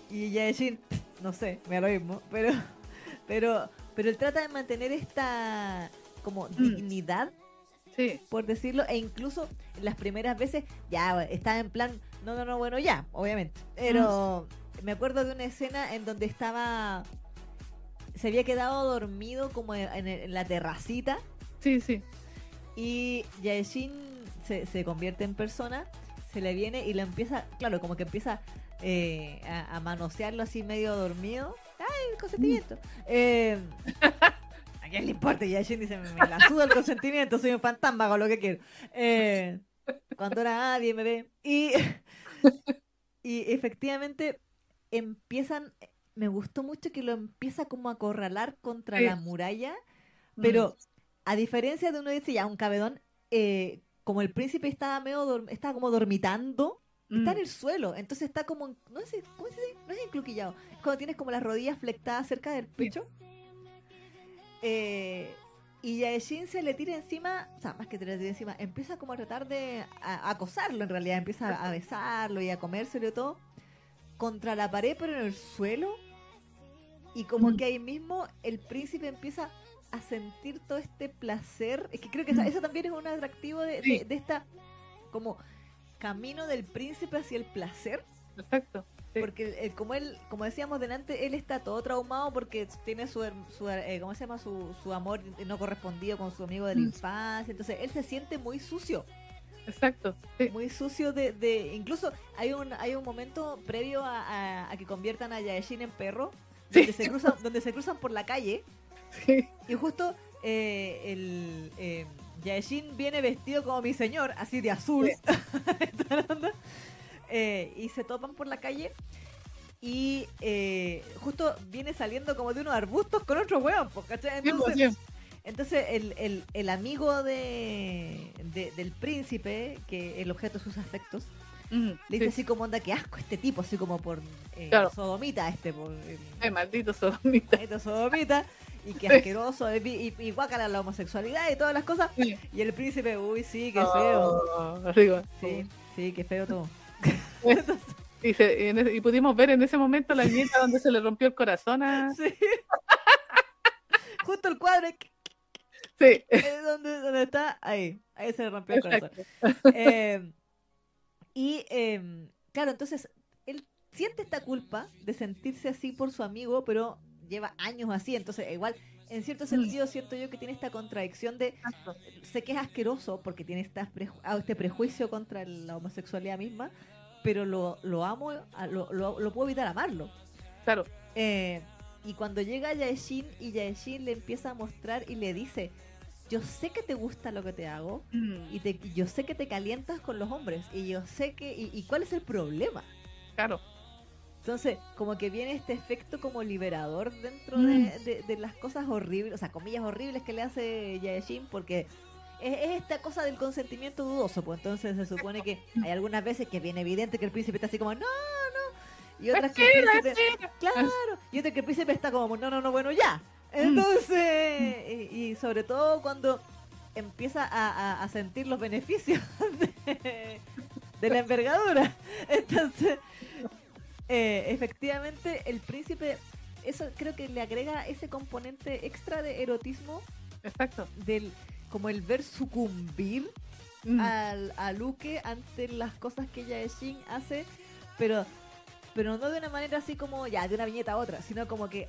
Y Yaeshin, (laughs) no sé, me da lo mismo, pero, pero, pero él trata de mantener esta como mm. dignidad, sí. por decirlo, e incluso las primeras veces ya está en plan, no, no, no, bueno, ya, obviamente, pero mm. me acuerdo de una escena en donde estaba se había quedado dormido como en, la terracita. Sí, sí. Y Yaeshin se, se convierte en persona, se le viene y le empieza, claro, como que empieza eh, a, manosearlo así medio dormido. ¡Ay, el consentimiento! Eh, ¿A quién le importa? Yaeshin dice, me, la suda el consentimiento, soy un fantasma, hago lo que quiero. Eh, cuando era nadie me ve. Y, y efectivamente empiezan me gustó mucho que lo empieza como a acorralar contra la muralla, pero a diferencia de uno dice ya un cabedón, eh, como el príncipe estaba medio estaba como dormitando, está en mm. el suelo, entonces está como, no sé, ¿cómo se dice? No es encluquillado, es cuando tienes como las rodillas flectadas cerca del pecho. Eh, y Yaeshin se le tira encima, o sea, más que te le tira encima, empieza como a tratar de acosarlo en realidad, empieza a besarlo y a comérselo y todo contra la pared, pero en el suelo. Y como mm. que ahí mismo el príncipe empieza a sentir todo este placer. Es que creo que mm. eso también es un atractivo de, de, esta como camino del príncipe hacia el placer. Exacto. Porque como él, como decíamos delante, él está todo traumado porque tiene su, su eh, ¿cómo se llama? Su, su amor no correspondido con su amigo de la mm. infancia. Entonces él se siente muy sucio. Exacto. Muy sucio de, de, Incluso hay un hay un momento previo a, que conviertan a Yaeshin en perro, donde, se cruzan, donde se cruzan por la calle. (laughs) Y justo eh, el eh, Yaeshin viene vestido como mi señor, así de azul. (laughs) eh, y se topan por la calle. Y eh, justo viene saliendo como de unos arbustos con otro hueón, ¿cachai? Pues, Entonces, el, el, el amigo de, del príncipe, que el objeto de sus afectos, le dice así como onda, que asco este tipo, así como por eh, sodomita este. Por, maldito sodomita. Maldito sodomita. (laughs) Y que asqueroso, y, y, guácala la homosexualidad y todas las cosas. Y el príncipe, uy, sí, qué feo. sí, sí, qué feo todo. (laughs) y, y, pudimos ver en ese momento la nieta donde se le rompió el corazón a... (laughs) Sí. Justo el cuadro, Sí. ¿Dónde, está? Ahí. Ahí se rompió el corazón. Eh, y em, claro, entonces él siente esta culpa de sentirse así por su amigo, pero lleva años así. Entonces, igual, en cierto sentido, siento yo que tiene esta contradicción de sé que es asqueroso porque tiene ah, este prejuicio contra la homosexualidad misma, pero lo, lo amo, lo, lo, puedo evitar amarlo. Claro. Eh, y cuando llega Yaeshin y Yaeshin le empieza a mostrar y le dice, yo sé que te gusta lo que te hago mm. y te, yo sé que te calientas con los hombres y yo sé que... ¿Y, cuál es el problema? Claro. Entonces, como que viene este efecto como liberador dentro de, mm. las cosas horribles, o sea, comillas horribles que le hace Yaeshin, porque es, esta cosa del consentimiento dudoso, pues entonces se supone que hay algunas veces que viene evidente que el príncipe está así como, no, no, y otras que el príncipe, claro, y otras que el príncipe está como, no, no, no, bueno, ya. Mm. Entonces, y, sobre todo cuando empieza a, sentir los beneficios (laughs) de, la envergadura. Entonces, eh, efectivamente, el príncipe, eso creo que le agrega ese componente extra de erotismo. Exacto. Del, como el ver sucumbir mm. al, a Luke ante las cosas que ella Shin hace, pero pero no de una manera así como ya de una viñeta a otra, sino como que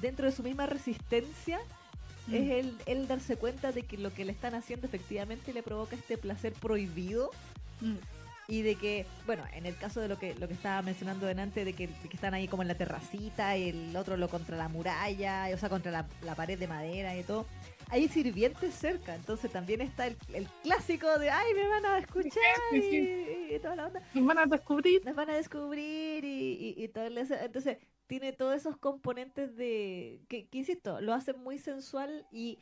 dentro de su misma resistencia mm. es el, el, darse cuenta de que lo que le están haciendo efectivamente le provoca este placer prohibido. Mm. Y de que, bueno, en el caso de lo que lo que estaba mencionando delante, de que, están ahí como en la terracita y el otro lo contra la muralla, o sea, contra la, la pared de madera y todo, hay sirvientes cerca, entonces también está el, el clásico de, ay, me van a escuchar Y, toda la onda. Nos van a descubrir. Nos van a descubrir y, y, todo eso. Entonces, tiene todos esos componentes de. Que, que, insisto, lo hace muy sensual y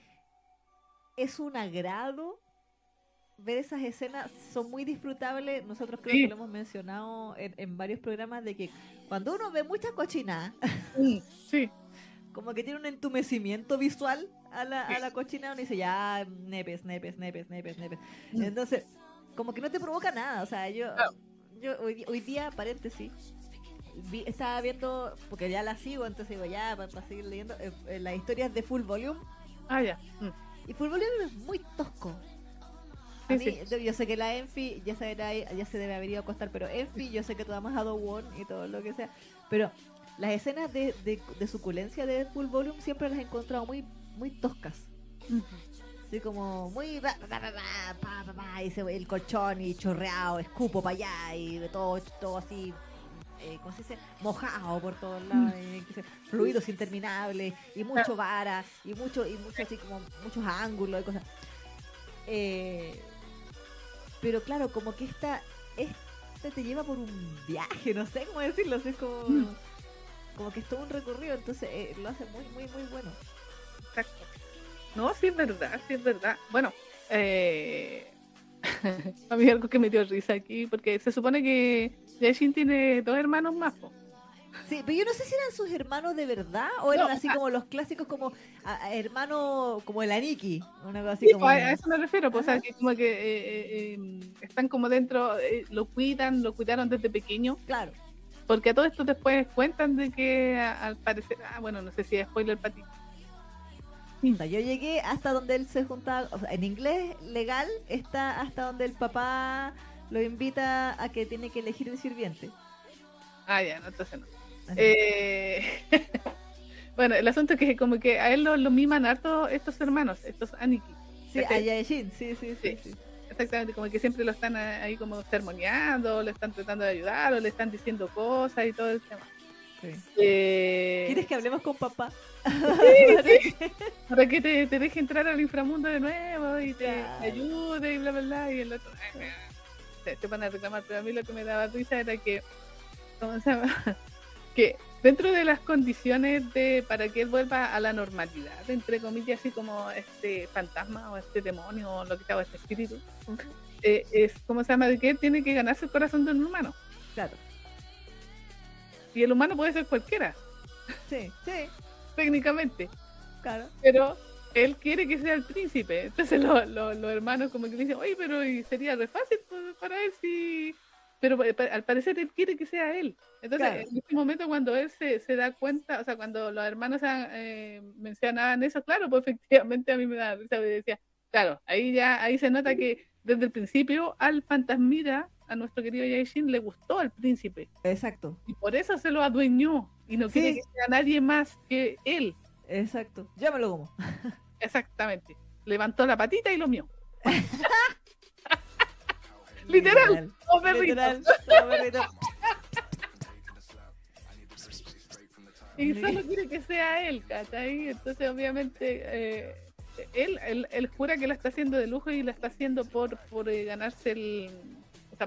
es un agrado ver esas escenas. Son muy disfrutables. Nosotros creo que lo hemos mencionado en, varios programas de que cuando uno ve mucha cochina. (laughs) Sí. como que tiene un entumecimiento visual a la, a la cochina, uno dice, ya, nepes, nepes, nepes, nepes, nepes. Mm. Entonces, como que no te provoca nada. O sea, yo, yo hoy, hoy día, paréntesis, estaba viendo, porque ya la sigo, entonces digo, ya, para, seguir leyendo, eh, eh, las historias de Full Volume. Ah, ya. Mm. Y Full Volume es muy tosco. Yo sé que la Enfi ya se, ya se debe haber ido a acostar, pero Enfi, yo sé que tú amas a One y todo lo que sea. Pero las escenas de, de, suculencia de Full Volume siempre las he encontrado muy, muy toscas. Así como muy. y se el colchón y chorreado, escupo para allá y todo, todo así eh, ¿cómo se dice? Mojado por todos lados, mm. fluidos interminables, y mucho vara, y mucho, y mucho así como muchos ángulos y cosas. Eh, pero claro, como que esta, esta te lleva por un viaje, no sé cómo decirlo, es como, mm. como que es todo un recorrido, entonces eh, lo hace muy, muy, muy bueno. Exacto. No, sí es verdad, sí es verdad. Bueno, eh, (laughs) a mí algo que me dio risa aquí, porque se supone que Yashin tiene dos hermanos más. Sí, pero yo no sé si eran sus hermanos de verdad o eran así como los clásicos como hermano como el Aniki, una cosa así como... A eso me refiero, pues, o sea, que como que eh, eh, em, están como dentro, eh, lo cuidan, lo cuidaron desde pequeño. Claro. Porque a todo esto después cuentan de que al parecer, ah, bueno, no sé si es spoiler para ti, yo llegué hasta donde él se juntaba, o sea, en inglés legal está hasta donde el papá lo invita a que tiene que elegir el sirviente. Ah, ya, no, entonces no. Eh, (laughs) bueno, el asunto es que como que a él lo, miman harto estos hermanos, estos Aniki. Sí, a Yaeshin, sí, sí, sí, sí, Exactamente, como que siempre lo están ahí como sermoneando, le están tratando de ayudar, o le están diciendo cosas y todo el tema. Eh, ¿Quieres que hablemos con papá? (laughs) Para que te, te, deje entrar al inframundo de nuevo y te, ayude y bla, bla, bla. Y el otro, te, van a reclamar. Pero a mí lo que me daba risa era que, ¿cómo se llama? Que dentro de las condiciones de para que él vuelva a la normalidad, entre comillas, así como este fantasma o este demonio o lo que sea, o este espíritu, eh, es, ¿cómo se llama? De que él tiene que ganarse el corazón de un humano. Claro. Y el humano puede ser cualquiera. Sí, sí. Técnicamente. Claro. Pero él quiere que sea el príncipe. Entonces los hermanos como que dicen, oye, pero sería re fácil para él si... Pero eh, al parecer él quiere que sea él. Entonces, en este momento cuando él se, se, da cuenta, o sea, cuando los hermanos eh, mencionaban eso, claro, pues (laughs) efectivamente a mí me da risa, me decía, claro, ahí ya, ahí se nota que desde el principio al fantasmita a nuestro querido Yaishin le gustó al príncipe. Exacto. Y por eso se lo adueñó y no quiere que sea nadie más que él. Exacto. Llámalo como. (laughs) Exactamente. Levantó la patita y lo mío. (laughs) Literal. Literal. y solo quiere que sea él, ¿cachai? Entonces, obviamente, eh, él, él, jura que lo está haciendo de lujo y lo está haciendo por, por eh, ganarse el,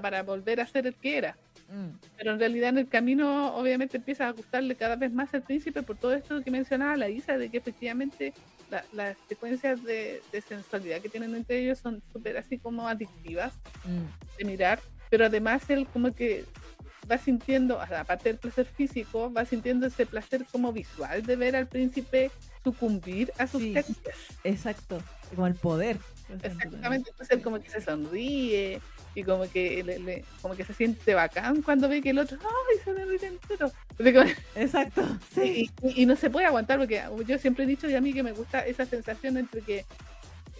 para volver a ser el que era. Mm. Pero en realidad en el camino obviamente empieza a gustarle cada vez más al príncipe por todo esto que mencionaba la Isa, de que efectivamente las secuencias de, sensualidad que tienen entre ellos son súper así como adictivas mm. de mirar, pero además él como que va sintiendo, aparte del placer físico, va sintiendo ese placer como visual de ver al príncipe sucumbir a sus sí, Exacto, como el poder. Exactamente, entonces él como que se sonríe, y como que le, como que se siente bacán cuando ve que el otro ay se derrite entero (laughs) exacto sí. y, no se puede aguantar porque yo siempre he dicho y a mí que me gusta esa sensación entre que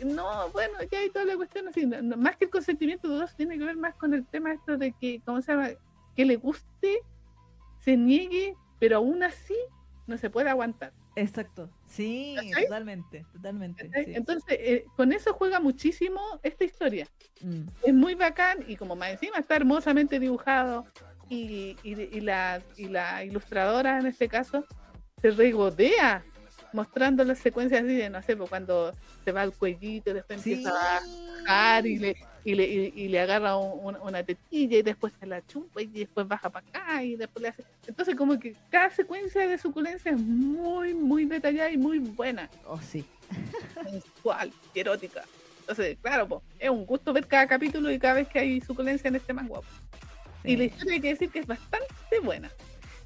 no bueno ya hay toda la cuestión así más que el consentimiento de dos tiene que ver más con el tema esto de que cómo se llama que le guste se niegue pero aún así no se puede aguantar Exacto, sí, totalmente, totalmente. Entonces, eh, con eso juega muchísimo esta historia. Mm. Es muy bacán y como más encima está hermosamente dibujado y, y, la, y la ilustradora en este caso se regodea mostrando las secuencias así de, no sé, pues cuando se va al cuellito, después empieza a bajar y le, y le, y, le agarra una tetilla y después se la chupa y después baja para acá y después le hace... Entonces como que cada secuencia de suculencia es muy, muy detallada y muy buena. Oh, sí. Sensual, erótica. Entonces, claro, pues, es un gusto ver cada capítulo y cada vez que hay suculencia en este manga. Y la historia hay que decir que es bastante buena.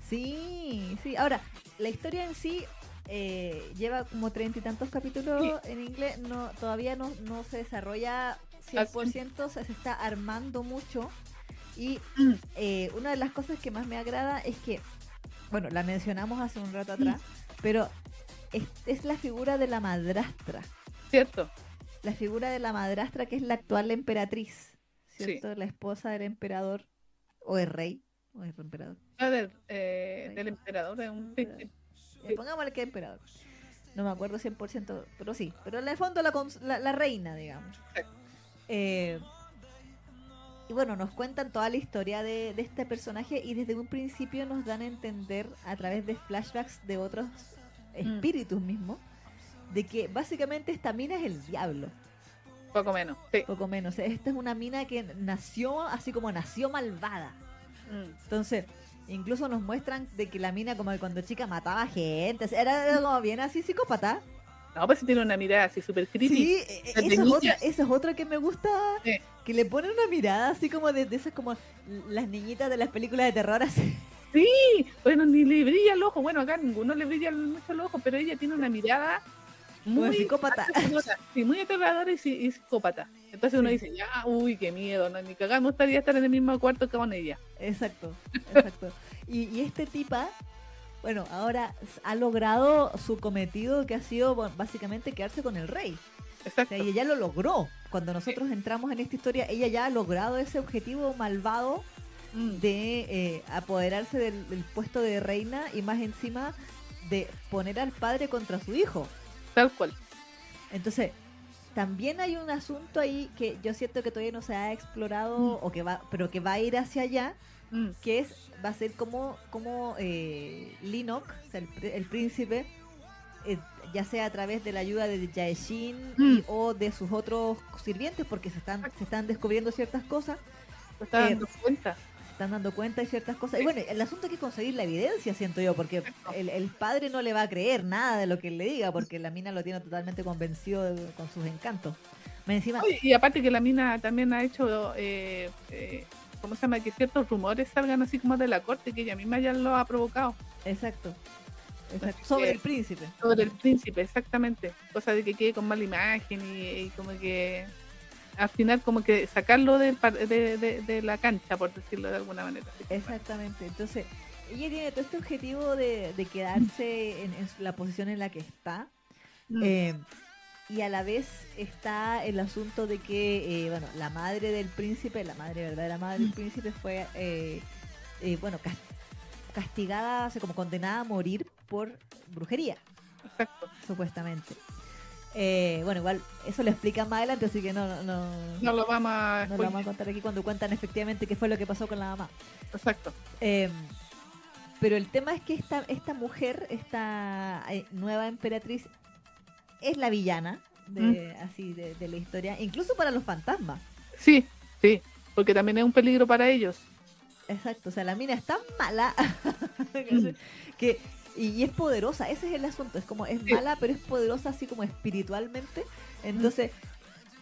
Sí, sí. Ahora, la historia en sí eh, lleva como treinta y tantos capítulos en inglés. No, todavía no, no se desarrolla 100%, se, se está armando mucho. Y mm. eh, una de las cosas que más me agrada es que, bueno, la mencionamos hace un rato atrás, pero es, es la figura de la madrastra. Cierto la figura de la madrastra que es la actual emperatriz, ¿cierto? La esposa del emperador o el rey o el emperador. Ah, del, eh, del emperador, de un... Pongámosle que emperador. No me acuerdo 100%, pero sí. Pero en el fondo la, la, reina, digamos. Eh, y bueno, nos cuentan toda la historia de, de, este personaje y desde un principio nos dan a entender a través de flashbacks de otros mm. espíritus mismos de que básicamente esta mina es el diablo. Poco menos, sí. Poco menos. Esta es una mina que nació así como nació malvada. Mm. Entonces, incluso nos muestran de que la mina como cuando chica mataba gente. Era como bien así psicópata. No, pues tiene una mirada así súper crítica. Sí, e, e, eso es, otra, eso es, otra, que me gusta. Que le ponen una mirada así como de, de esas como las niñitas de las películas de terror así. Sí, bueno, ni le brilla el ojo. Bueno, acá ninguno le brilla mucho el ojo, pero ella tiene una mirada muy psicópata. Sí, muy aterradora y, psicópata. Entonces uno dice, ya, uy, qué miedo, no, ni cagada, me gustaría estar en el mismo cuarto que con ella. Exacto, exacto. y, este tipa, bueno, ahora ha logrado su cometido que ha sido básicamente quedarse con el rey. Exacto. y ella lo logró. Cuando nosotros entramos en esta historia, ella ya ha logrado ese objetivo malvado mm. de eh, apoderarse del, puesto de reina y más encima de poner al padre contra su hijo. Tal cual. Entonces, también hay un asunto ahí que yo siento que todavía no se ha explorado mm. o que va, pero que va a ir hacia allá, mm. que es va a ser como como eh, Linok, el, príncipe, eh, ya sea a través de la ayuda de Jaeshin mm. o de sus otros sirvientes, porque se están se están descubriendo ciertas cosas. Se están dando cuenta están dando cuenta de ciertas cosas. Y bueno, el asunto es que conseguir la evidencia, siento yo, porque el, padre no le va a creer nada de lo que él le diga, porque la mina lo tiene totalmente convencido con sus encantos. Encima... y aparte que la mina también ha hecho, eh, eh, ¿cómo se llama? Que ciertos rumores salgan así como de la corte, que ella misma ya lo ha provocado. Exacto. Sobre el príncipe. Sobre el príncipe, exactamente. Cosa de que quede con mala imagen y como que al final como que sacarlo de, de, la cancha, por decirlo de alguna manera. Exactamente, entonces ella tiene todo este objetivo de, quedarse en, la posición en la que está. Mm. Eh, y a la vez está el asunto de que, eh, bueno, la madre del príncipe, la madre verdadera madre del mm. príncipe fue, eh, bueno, castigada, o sea, como condenada a morir por brujería. Exacto. Supuestamente. Eh, bueno, igual eso lo explican más adelante, así que no, no, no lo vamos a, no lo vamos a contar aquí cuando cuentan efectivamente qué fue lo que pasó con la mamá. Exacto. Em, pero el tema es que esta, esta mujer, esta eh, nueva emperatriz, es la villana de, mm. así de, la historia, incluso para los fantasmas. Sí, sí, porque también es un peligro para ellos. Exacto, o sea, la mina es tan mala (laughs) (laughs) que y, es poderosa, ese es el asunto, es como, es mala, pero es poderosa así como espiritualmente, entonces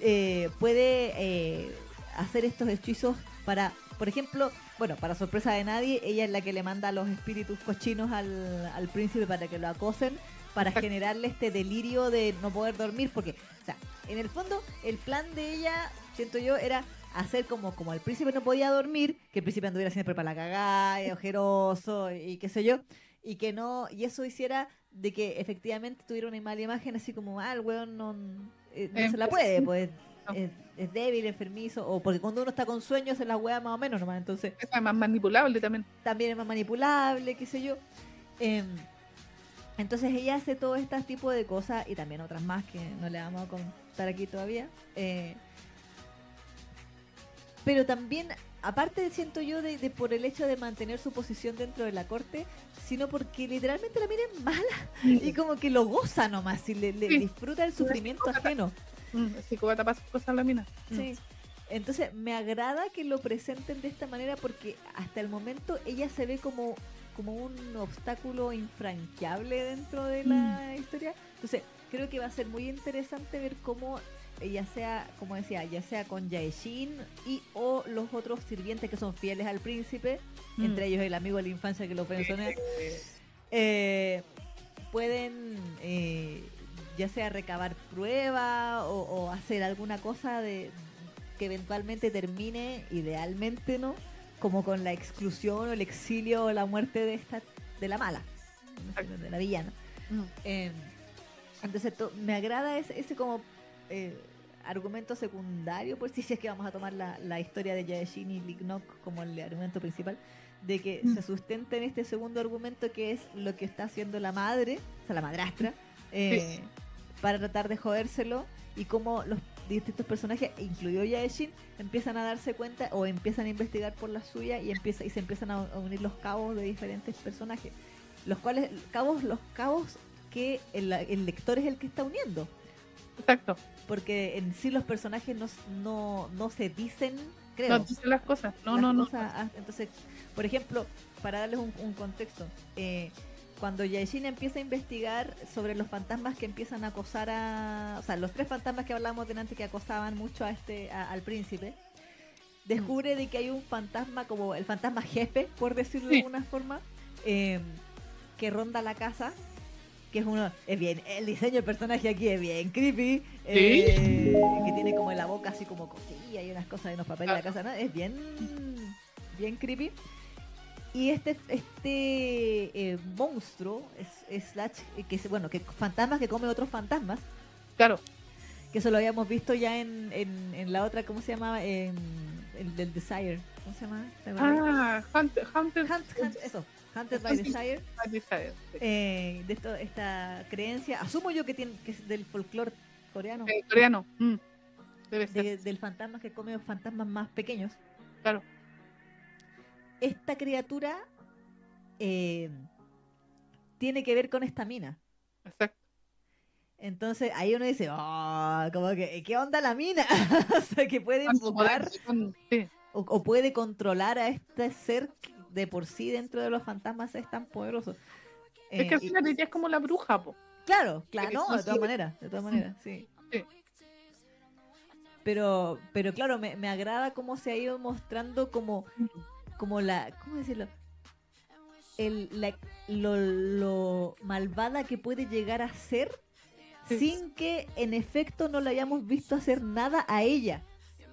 eh, puede eh, hacer estos hechizos para, por ejemplo, bueno, para sorpresa de nadie, ella es la que le manda a los espíritus cochinos al, príncipe para que lo acosen, para (laughs) generarle este delirio de no poder dormir, porque, o sea, en el fondo, el plan de ella, siento yo, era hacer como, como el príncipe no podía dormir, que el príncipe anduviera siempre para la cagada, ojeroso y qué sé yo y que no y eso hiciera de que efectivamente tuviera una mala imagen así como ah el weón no, eh, no se la puede (laughs) pues es, débil enfermizo o porque cuando uno está con sueños es la wea más o menos nomás entonces es más manipulable también. también es más manipulable qué sé yo. Em, entonces ella hace todo este tipo de cosas y también otras más que no le vamos a contar aquí todavía eh, pero también aparte siento yo de, por el hecho de mantener su posición dentro de la corte, sino porque literalmente la miren mala y como que lo goza nomás y le, disfruta el sufrimiento ajeno. Mm, psicópata pasa cosas la mina. Sí. Entonces me agrada que lo presenten de esta manera porque hasta el momento ella se ve como, como un obstáculo infranqueable dentro de la mm. historia. Entonces creo que va a ser muy interesante ver cómo ya sea, como decía, ya sea con Yaeshin y o los otros sirvientes que son fieles al príncipe, mm. entre ellos el amigo de la infancia que lo mencioné, (laughs) eh, pueden eh, ya sea recabar prueba o, hacer alguna cosa de que eventualmente termine, idealmente, ¿no? Como con la exclusión o el exilio o la muerte de esta de la mala, de la villana. Mm. Em, entonces me agrada ese, ese como eh, argumento secundario, por si es que vamos a tomar la, historia de Yaeshin y Lignok como el argumento principal, de que mm. se sustenta en este segundo argumento que es lo que está haciendo la madre, o sea, la madrastra, eh, para tratar de jodérselo y cómo los distintos personajes, incluido Yaeshin, empiezan a darse cuenta o empiezan a investigar por la suya y empieza y se empiezan a unir los cabos de diferentes personajes, los cuales cabos los cabos que el, el lector es el que está uniendo. Exacto. Porque en sí los personajes no, no, no se dicen, creo. No dicen las cosas. No, no, no. Ah, entonces, por ejemplo, para darles un, contexto, eh, cuando Yaishin empieza a investigar sobre los fantasmas que empiezan a acosar a. O sea, los tres fantasmas que hablábamos delante que acosaban mucho a este al príncipe, descubre de que hay un fantasma, como el fantasma jefe, por decirlo de alguna forma, eh, que ronda la casa que es uno, es bien, el diseño del personaje aquí es bien creepy, eh, que tiene como la boca así como cosilla y unas cosas en los papeles de la casa, ¿no? Es bien, bien creepy. Y este, este eh, monstruo, es, slash, que bueno, que fantasmas que come otros fantasmas. Claro. Que eso lo habíamos visto ya en, en, la otra, ¿cómo se llama? En, el del Desire. ¿Cómo se llama? Ah, Hunter, Hunter, eso, Hunted by Desire. Eh, de esto, esta creencia, asumo yo que, tiene, que es del folclore coreano. Eh, coreano. Mm. del fantasma que come los fantasmas más pequeños. Claro. Esta criatura eh, tiene que ver con esta mina. Exacto. Entonces ahí uno dice, oh, como que, ¿qué onda la mina? (laughs) o sea, que puede invocar o, o, puede controlar a este ser de por sí dentro de los fantasmas es tan poderoso. Es que al eh, final ella es como la bruja, po. Claro, claro, no, de todas maneras, de todas maneras, sí. Pero, pero claro, me, me, agrada cómo se ha ido mostrando como, como la, ¿cómo decirlo? El, la, lo, lo malvada que puede llegar a ser sin que en efecto no le hayamos visto hacer nada a ella.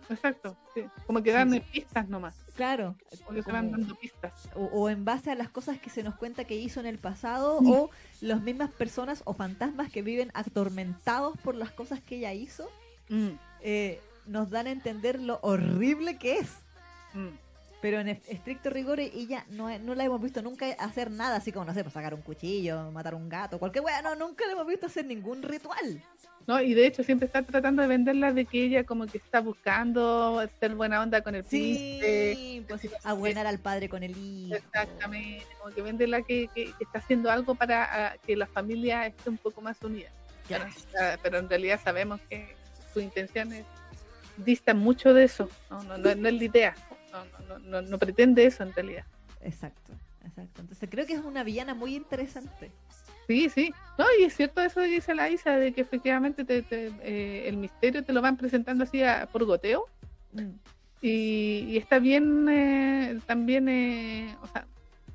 Exacto, sí. Como que dan pistas nomás. Claro. se van dando pistas. O, en base a las cosas que se nos cuenta que hizo en el pasado, o las mismas personas o fantasmas que viven atormentados por las cosas que ella hizo, mm. eh, nos dan a entender lo horrible que es. Mm. Pero en estricto rigor ella no, no la hemos visto nunca hacer nada así como, no sé, pues sacar un cuchillo, matar un gato, cualquier weá, no, nunca la hemos visto hacer ningún ritual. ¿no? Y de hecho siempre está tratando de venderla de que ella como que está buscando ser buena onda con el sí, pues, abuenar al padre con el hijo. Exactamente, como que venderla que, que, está haciendo algo para que la familia esté un poco más unida. Pero, en realidad sabemos que sus intenciones distan mucho de eso, no, no, no, es la idea, no, no, no pretende eso en realidad. Exacto, exacto. Entonces creo que es una villana muy interesante. Sí, sí. No, y es cierto eso que dice la Isa, de que efectivamente te, eh, el misterio te lo van presentando así por goteo. Mm. Y, está bien, eh, también, eh, o sea,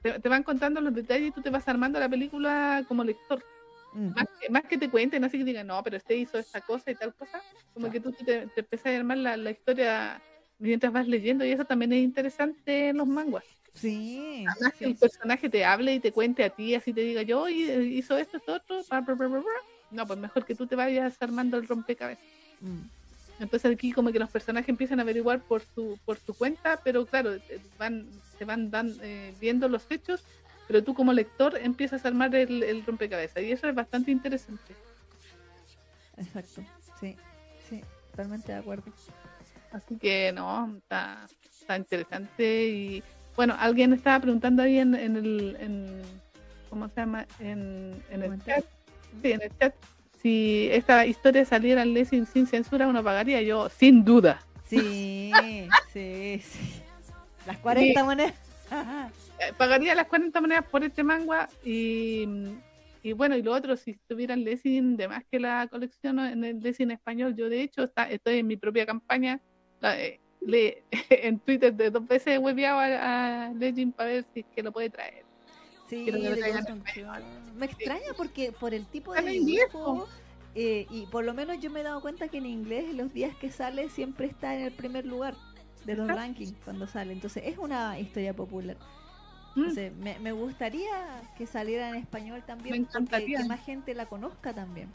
te, van contando los detalles y tú te vas armando la película como lector. Mm. Más, que te cuenten, así que digan, no, pero este hizo esta cosa y tal cosa, como que tú te, te empezás a armar la, la historia mientras vas leyendo y eso también es interesante en los manguas. Sí. Además que el personaje te hable y te cuente a ti, así te diga yo, hizo esto, esto, otro. no, pues mejor que tú te vayas armando el rompecabezas. Mm. Entonces aquí como que los personajes empiezan a averiguar por su, por su cuenta, pero claro, van, se van dan, eh, viendo los hechos, pero tú como lector empiezas a armar el, el rompecabezas y eso es bastante interesante. Exacto, sí, sí, totalmente de acuerdo. Así que no, está, está interesante y bueno, alguien estaba preguntando ahí en, el, en, ¿cómo se llama? En, en el chat, sí, en el chat, si esta historia saliera en Lessing sin censura, uno pagaría yo, sin duda. Sí, (laughs) sí, sí. Las 40 monedas. Eh, pagaría las 40 monedas por este manga y, y bueno, y lo otro, si tuvieran Lessing de más que la colección en el Lessing español, yo de hecho está, estoy en mi propia campaña. Eh, le, (laughs) en Twitter de dos veces he hueveado a, a Legend para ver si es que lo puede traer. Sí, me extraña porque por el tipo de dibujo, eh, y por lo menos yo me he dado cuenta que en inglés los días que sale siempre está en el primer lugar de los rankings cuando sale. Entonces es una historia popular. Mm. Entonces, me, gustaría que saliera en español también, que más gente la conozca también.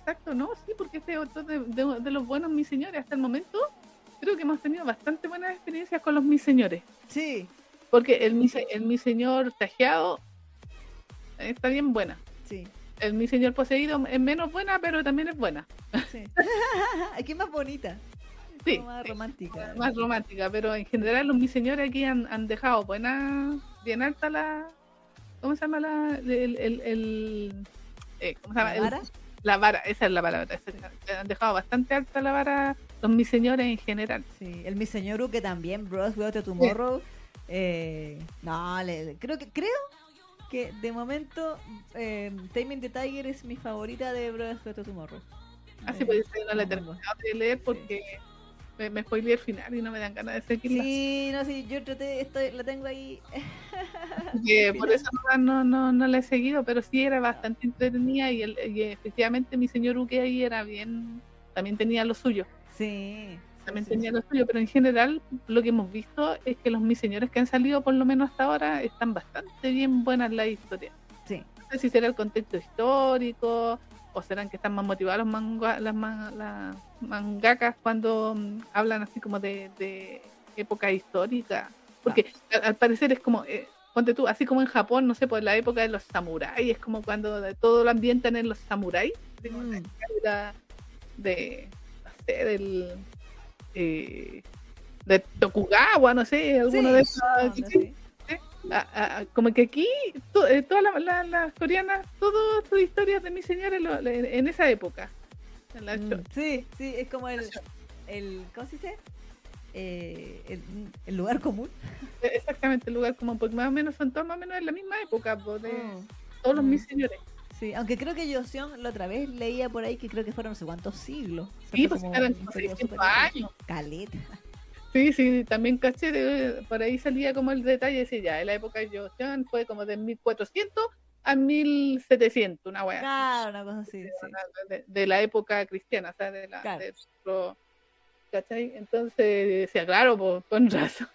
Exacto, ¿no? Sí, porque este otro de, de, los buenos mis señores hasta el momento creo que hemos tenido bastante buenas experiencias con los mis señores. Sí. Porque el mi, el mi señor tajeado está bien buena. Sí. El mi señor poseído es menos buena, pero también es buena. Sí. (laughs) aquí es más bonita. Sí. Más romántica. Más romántica, pero en general los mis señores aquí han, han dejado buena, bien alta la. ¿Cómo se llama la. El. el, el eh, ¿Cómo se llama? ¿La vara? la vara, esa es la palabra. Han dejado bastante alta la vara son mis señores en general. Sí, el mi señor que también, Bros, Without Tomorrow. Eh, no, creo que creo que de momento eh, Taming the Tiger es mi favorita de Bros, Without Tomorrow. Así puede ser, no la he terminado de leer porque me, me spoileé el final y no me dan ganas de seguirla. Sí, no, sí, yo traté, estoy, la tengo ahí. (laughs) por eso no, no, no, la he seguido, pero sí era bastante entretenida y, el, y efectivamente mi señor Uke ahí era bien, también tenía lo suyo. Sí. También tenía lo suyo, pero en general lo que hemos visto es que los mis señores que han salido, por lo menos hasta ahora, están bastante bien buenas la historia. Sí. No sé si será el contexto histórico o serán que están más motivados las, las mangakas cuando mm, hablan así como de, época histórica. Porque al, parecer es como, eh, ponte tú, así como en Japón, no sé, por la época de los samuráis, es como cuando todo lo ambientan en los samuráis. Mm. de del eh, de Tokugawa, no sé, alguno de esos. como que aquí eh, todas las coreanas, todas sus historias de mis señores en esa época. Mm, sí, sí, es como el, el ¿cómo se dice? Eh, el, lugar común. Exactamente, el lugar común, porque más o menos son todos más o menos en la misma época, pues, de mm. todos los mm. mis señores. Sí, aunque creo que Joseon la otra vez leía por ahí que creo que fueron no sé cuántos siglos. sí, pues eran 600 años. Caleta. Sí, sí, también caché, por ahí salía como el detalle, decía ya, en la época de Joseon fue como de 1400 a 1700, una weá. Claro, una cosa así. De, la época cristiana, o sea, de la... ¿Cachai? Entonces decía, claro, pues, con (laughs) razón,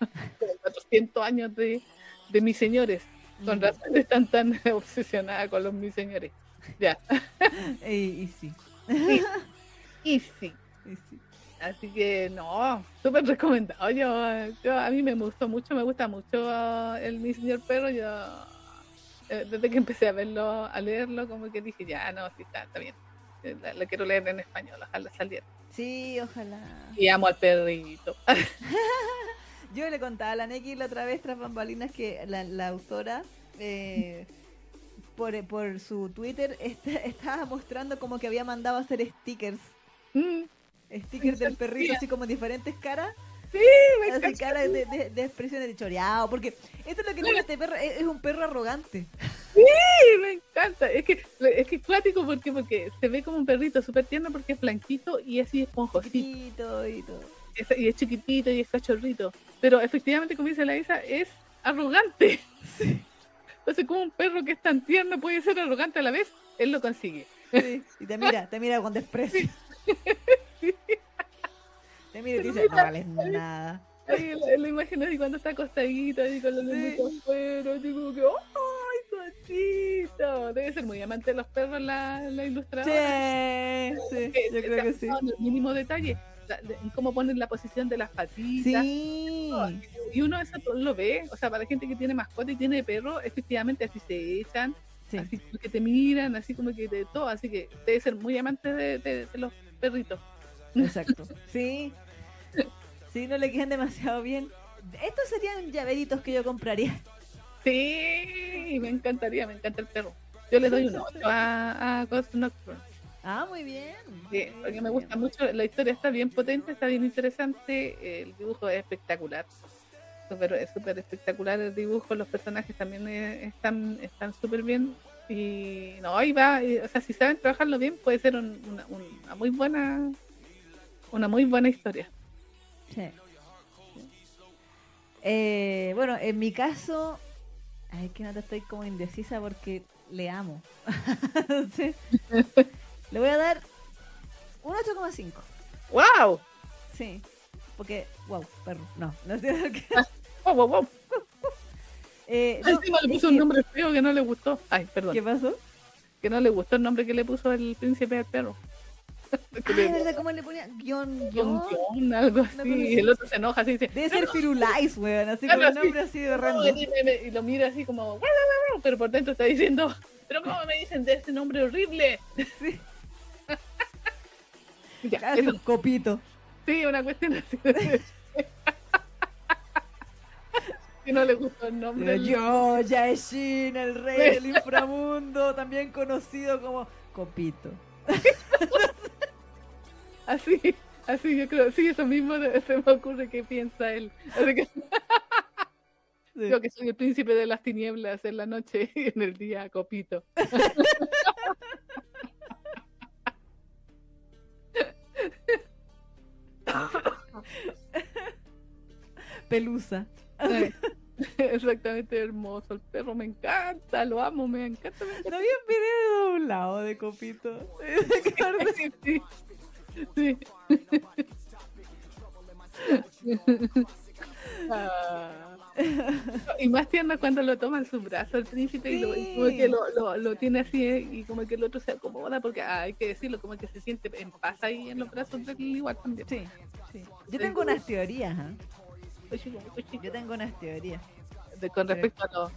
400 años de, de mis señores. Con razón están tan (laughs) obsesionada con los mis señores. Ya. (laughs) y, (laughs) sí. Y, sí. Así que no, súper recomendado. Yo, a mí me gustó mucho, me gusta mucho el mi señor perro. Yo eh, desde que empecé a verlo, a leerlo, como que dije ya no, sí está, está bien. Eh, la, quiero leer en español, ojalá saliera. Sí, ojalá. Y amo al perrito. Yo le contaba a la Neki la otra vez tras bambalinas que la, autora eh, por, por, su Twitter estaba mostrando como que había mandado a hacer stickers. Mm. Stickers del perrito, así como diferentes caras. Sí, me Así cara de, de, de, expresiones de choreado, porque esto es lo que tiene este perro, es, un perro arrogante. Sí, me encanta. Es que es que clásico porque porque se ve como un perrito súper tierno porque es blanquito y así esponjosito. y todo y es chiquitito y es cachorrito. Pero efectivamente, como dice la Isa, es arrogante. (laughs) Entonces, como un perro que es tan tierno puede ser arrogante a la vez, él lo consigue. Y te mira, te mira con desprecio. (laughs) Te mira y te dice, no vales nada. Ahí, lo, imagino así cuando está acostadito, ahí con los lengüitos afuera, digo que, ¡ay, cosito! Debe ser muy amante de los perros la, la ilustradora. Sí, sí, yo creo que sí. El mínimo detalle cómo ponen la posición de las patitas. Sí. Y uno eso lo ve, o sea, para la gente que tiene mascota y tiene perro, efectivamente así se echan, así que te miran, así como que de todo, así que debe ser muy amante de, los perritos. Exacto. (laughs) sí. Sí, no le quedan demasiado bien. Estos serían llaveritos que yo compraría. Sí, me encantaría, me encanta el perro. Yo le doy un 8 a, a Ghost Nocturne. Ah, muy bien. Sí, porque me gusta mucho, la historia está bien potente, está bien interesante, el dibujo es espectacular. Super, es súper espectacular el dibujo, los personajes también eh, están están súper bien. Y no, ahí va, o sea, si saben trabajarlo bien, puede ser una, una muy buena una muy buena historia. Sí. Eh, bueno, en mi caso, es que no te estoy como indecisa porque le amo. (laughs) le voy a dar un 8,5. ¡Wow! Sí, porque, wow, perro, no, no sé qué. wow, wow, wow. Eh, no, le puso un nombre feo que no le gustó. Ay, perdón. ¿Qué pasó? Que no le gustó el nombre que le puso el príncipe al perro. Ah, ¿verdad? ¿Cómo le ponía? Guión, guion. guion algo así. el otro se enoja así. Dice, Debe ser Firulais, weón. Así como un nombre así de random. y, lo mira así como. Pero por dentro está diciendo. Pero ¿cómo me dicen de ese nombre horrible? Sí. Ya, un copito. Sí, una cuestión así. (laughs) que no le gustó el nombre. Yo, Yaeshin, el rey del (laughs) inframundo, también conocido como Copito. (laughs) Así, así yo creo, sí, eso mismo se me ocurre que piensa él. Yo que soy el príncipe de las tinieblas en la noche y en el día copito. Pelusa. (laughs) Exactamente hermoso. El perro me encanta, lo amo, me encanta. Me No había un video doblado de copito. (laughs) sí. Sí. (laughs) Ah. Y más tierna cuando lo toma en su brazo el príncipe y, como que lo, lo, tiene así eh, y como que el otro se acomoda porque ah, hay que decirlo, como que se siente en paz ahí en los brazos del igual también. Sí, sí. Yo tengo unas teorías, ¿eh? Yo tengo unas teorías. De, con respecto a lo...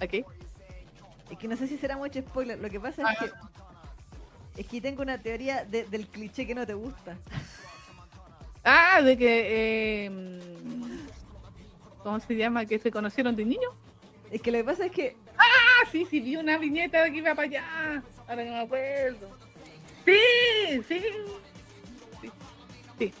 ¿A qué? Es que no sé si será mucho spoiler. Lo que pasa es ah. que es que tengo una teoría del cliché que no te gusta. Ah, de que. Eh, ¿Cómo se llama? ¿Que se conocieron de niño? Es que lo que pasa es que. ¡Ah! Sí, sí, vi una viñeta de que iba para allá. Ahora que me acuerdo. Sí, sí. Sí.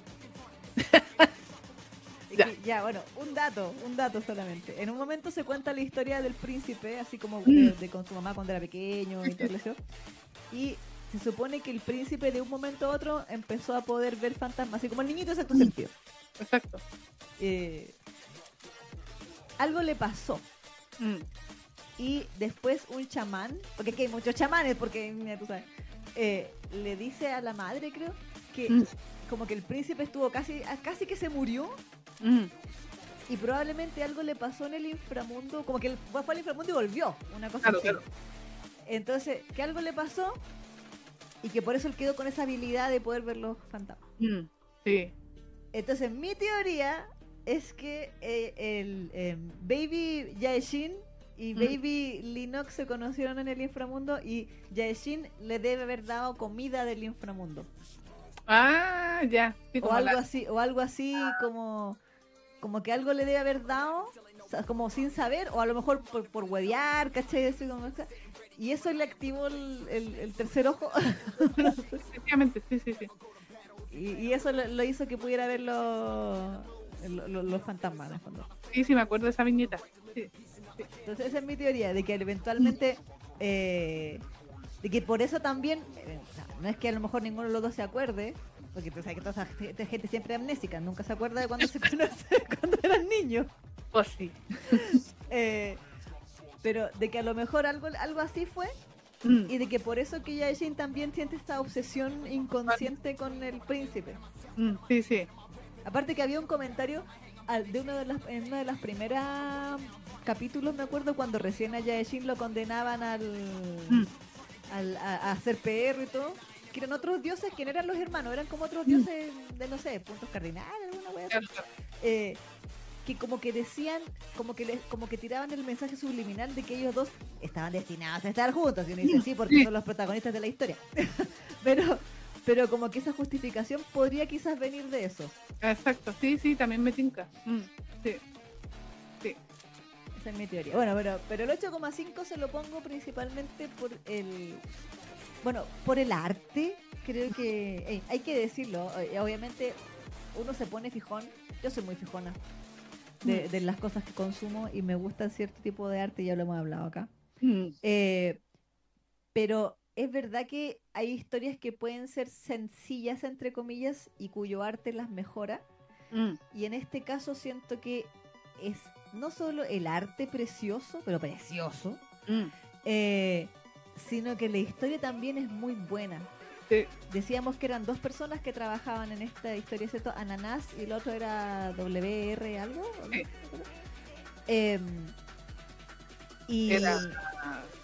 Ya. bueno, un dato, un dato solamente. En un momento se cuenta la historia del príncipe, así como de, mm. con su mamá cuando era pequeño y todo eso. Y se supone que el príncipe de un momento a otro empezó a poder ver fantasmas, así como el niñito exacto sentido. Exacto. Eh, algo le pasó. Mm. Y después un chamán, porque aquí hay muchos chamanes, porque mira, tú sabes, eh, le dice a la madre, creo, que mm. como que el príncipe estuvo casi, casi que se murió. Mm. Y probablemente algo le pasó en el inframundo, como que él fue al inframundo y volvió, una cosa así. Entonces, que algo le pasó y que por eso él quedó con esa habilidad de poder ver los fantasmas. Mm, sí. Entonces, mi teoría es que eh, el em, Baby Yaeshin y mm. Baby Linux se conocieron en el inframundo y Yaeshin le debe haber dado comida del inframundo. Ah, ya. o algo así, o algo así como como que algo le debe haber dado, como sin saber, o a lo mejor por, por huevear, ¿cachai? Eso, como, y eso le activó el, el, tercer ojo. (laughs) Efectivamente, sí, sí, sí. Y, eso lo, hizo que pudiera ver los, los, fantasmas, en fondo. Sí, sí, me acuerdo de esa viñeta. Entonces, esa es mi teoría, de que eventualmente. Eh, de que por eso también. Eh, no es que a lo mejor ninguno de los dos se acuerde, porque tú sabes que toda esta gente siempre es amnésica, nunca se acuerda de cuando se (laughs) conoce cuando eran niños. Pues sí. (laughs) eh, pero de que a lo mejor algo, algo así fue mm. y de que por eso que Yaeshin también siente esta obsesión inconsciente con el príncipe. Mm, sí, sí. Aparte que había un comentario de una de las, en una de las primeras capítulos, me acuerdo, cuando recién a Yaeshin lo condenaban al, mm. al a, hacer perro y todo, que eran otros dioses, no eran los hermanos, eran como otros dioses de, no sé, puntos cardinales, alguna wea. Eh, que como que decían, como que les, como que tiraban el mensaje subliminal de que ellos dos estaban destinados a estar juntos. Y uno dice sí, porque son los protagonistas de la historia. (laughs) pero, pero como que esa justificación podría quizás venir de eso. Exacto, sí, sí, también me tinca. Mm, sí. Sí. Esa es mi teoría. Bueno, pero, pero el 8,5 se lo pongo principalmente por el. Bueno, por el arte. Creo que. hay que decirlo. Eh, obviamente, uno se pone fijón. Yo soy muy fijona de, mm. de las cosas que consumo y me gusta cierto tipo de arte, ya lo hemos hablado acá. Mm. Eh, pero es verdad que hay historias que pueden ser sencillas, entre comillas, y cuyo arte las mejora. Mm. Y en este caso siento que es no solo el arte precioso, pero precioso, mm. eh, sino que la historia también es muy buena. Decíamos que eran dos personas que trabajaban en esta historia, ¿cierto? Ananás y el otro era WR algo. Em, y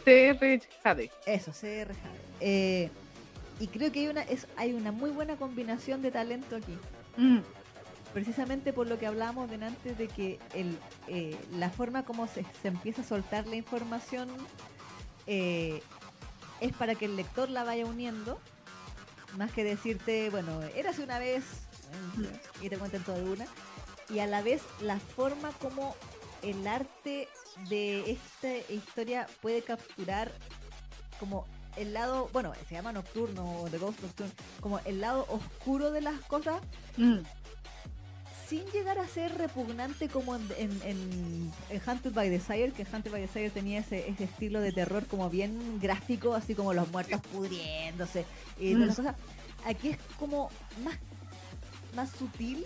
CR Jade. Eso, CR Jade. Eh, y creo que hay una, es, hay una muy buena combinación de talento aquí. Mm. Precisamente por lo que hablábamos antes de que el, eh, la forma como se, empieza a soltar la información eh, es para que el lector la vaya uniendo, más que decirte, bueno, érase una vez mm. y te cuenten todo de una. Y a la vez la forma como el arte de esta historia puede capturar como el lado, bueno, se llama nocturno o The Ghost Nocturne, como el lado oscuro de las cosas, mm. Sin llegar a ser repugnante como en, en, Hunted by Desire, que Hunted by Desire tenía ese, ese estilo de terror como bien gráfico, así como los muertos pudriéndose y todas las mm. cosas. Aquí es como más, más sutil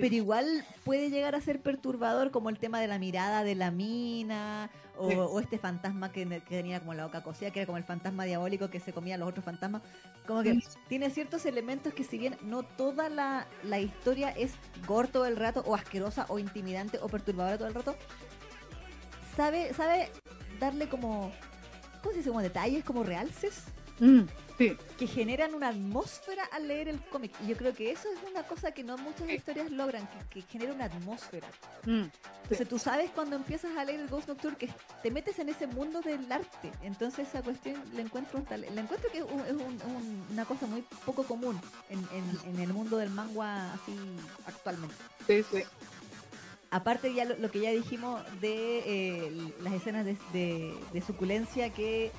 pero igual puede llegar a ser perturbador como el tema de la mirada de la mina o, este fantasma que, tenía como la boca cosida, que era como el fantasma diabólico que se comía a los otros fantasmas. Como que tiene ciertos elementos que si bien no toda la, historia es gordo todo el rato o asquerosa o intimidante o perturbadora todo el rato, sabe, sabe darle como, ¿cómo se dice? Como detalles, como realces. Mm que generan una atmósfera al leer el cómic. Y yo creo que eso es una cosa que no muchas historias logran, que, genera una atmósfera. Mm, Entonces tú sabes cuando empiezas a leer el Ghost Nocturne que te metes en ese mundo del arte. Entonces esa cuestión la encuentro, la encuentro que es, una cosa muy poco común en, el mundo del manga así actualmente. Sí, sí. Aparte ya lo, que ya dijimos de eh, las escenas de suculencia que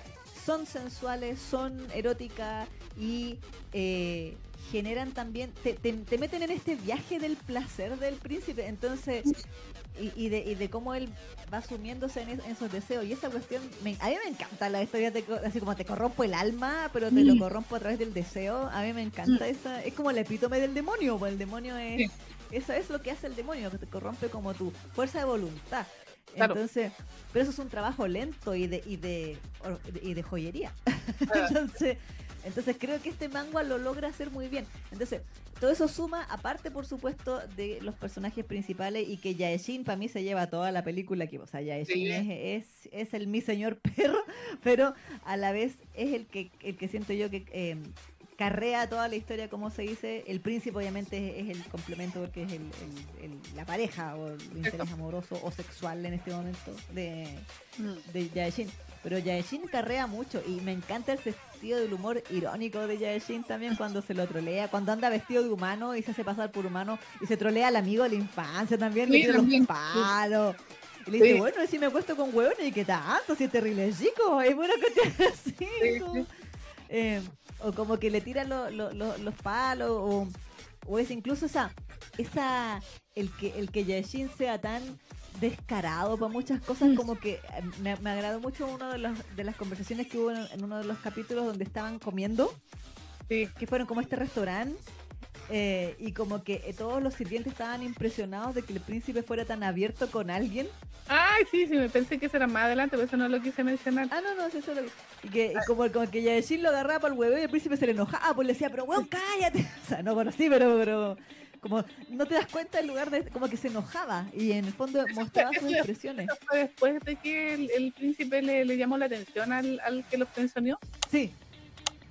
son sensuales, son eróticas y eh, generan también, te, meten en este viaje del placer del príncipe, entonces, y, de, cómo él va sumiéndose en, esos deseos. Y esa cuestión, a mí me encanta la historia, de, así como te corrompo el alma, pero te lo corrompo a través del deseo. A mí me encanta esa, es como el epítome del demonio, pues el demonio es... Eso es lo que hace el demonio, que te corrompe como tu fuerza de voluntad. Entonces, pero eso es un trabajo lento y de, y de, y de joyería. (laughs) Ah. entonces, entonces creo que este manga lo logra hacer muy bien. Entonces, todo eso suma, aparte por supuesto, de los personajes principales y que Yaeshin para mí se lleva toda la película, que, o sea, Yaeshin es, es, el mi señor (laughs) perro, pero a la vez es el que, el que siento yo que eh, carrea toda la historia, como se dice. El príncipe, obviamente, es, el complemento porque es el, la pareja o el interés amoroso o sexual en este momento de, mm. de Yaeshin. Pero Yaeshin carrea mucho y me encanta el sentido del humor irónico de Yaeshin también cuando se lo trolea, cuando anda vestido de humano y se hace pasar por humano y se trolea al amigo de la infancia también, le tira los palos. Y le dice, bueno, si me acuesto con hueones y qué tanto, si es terrible chico, es bueno que te así. Eh, o como que le tiran los palos, o, o, es incluso esa, esa, el que, el que Yashin sea tan descarado para muchas cosas, como que eh, me, me agradó mucho una de, los, de las conversaciones que hubo en, uno de los capítulos donde estaban comiendo, que fueron como este restaurante eh, y como que eh, todos los sirvientes estaban impresionados de que el príncipe fuera tan abierto con alguien. Ay, sí, sí, me pensé que eso era más adelante, pero eso no lo quise mencionar. Ah, no, no, eso lo Y que y como, como que Yashin lo agarraba para el huevo y el príncipe se le enojaba, pues le decía, pero weón, cállate. (laughs) O sea, no, bueno, sí, pero, pero como no te das cuenta del lugar de como que se enojaba y en el fondo mostraba sus (laughs) expresiones. después de que el, príncipe le, le, llamó la atención al, al que los pensionó. Sí,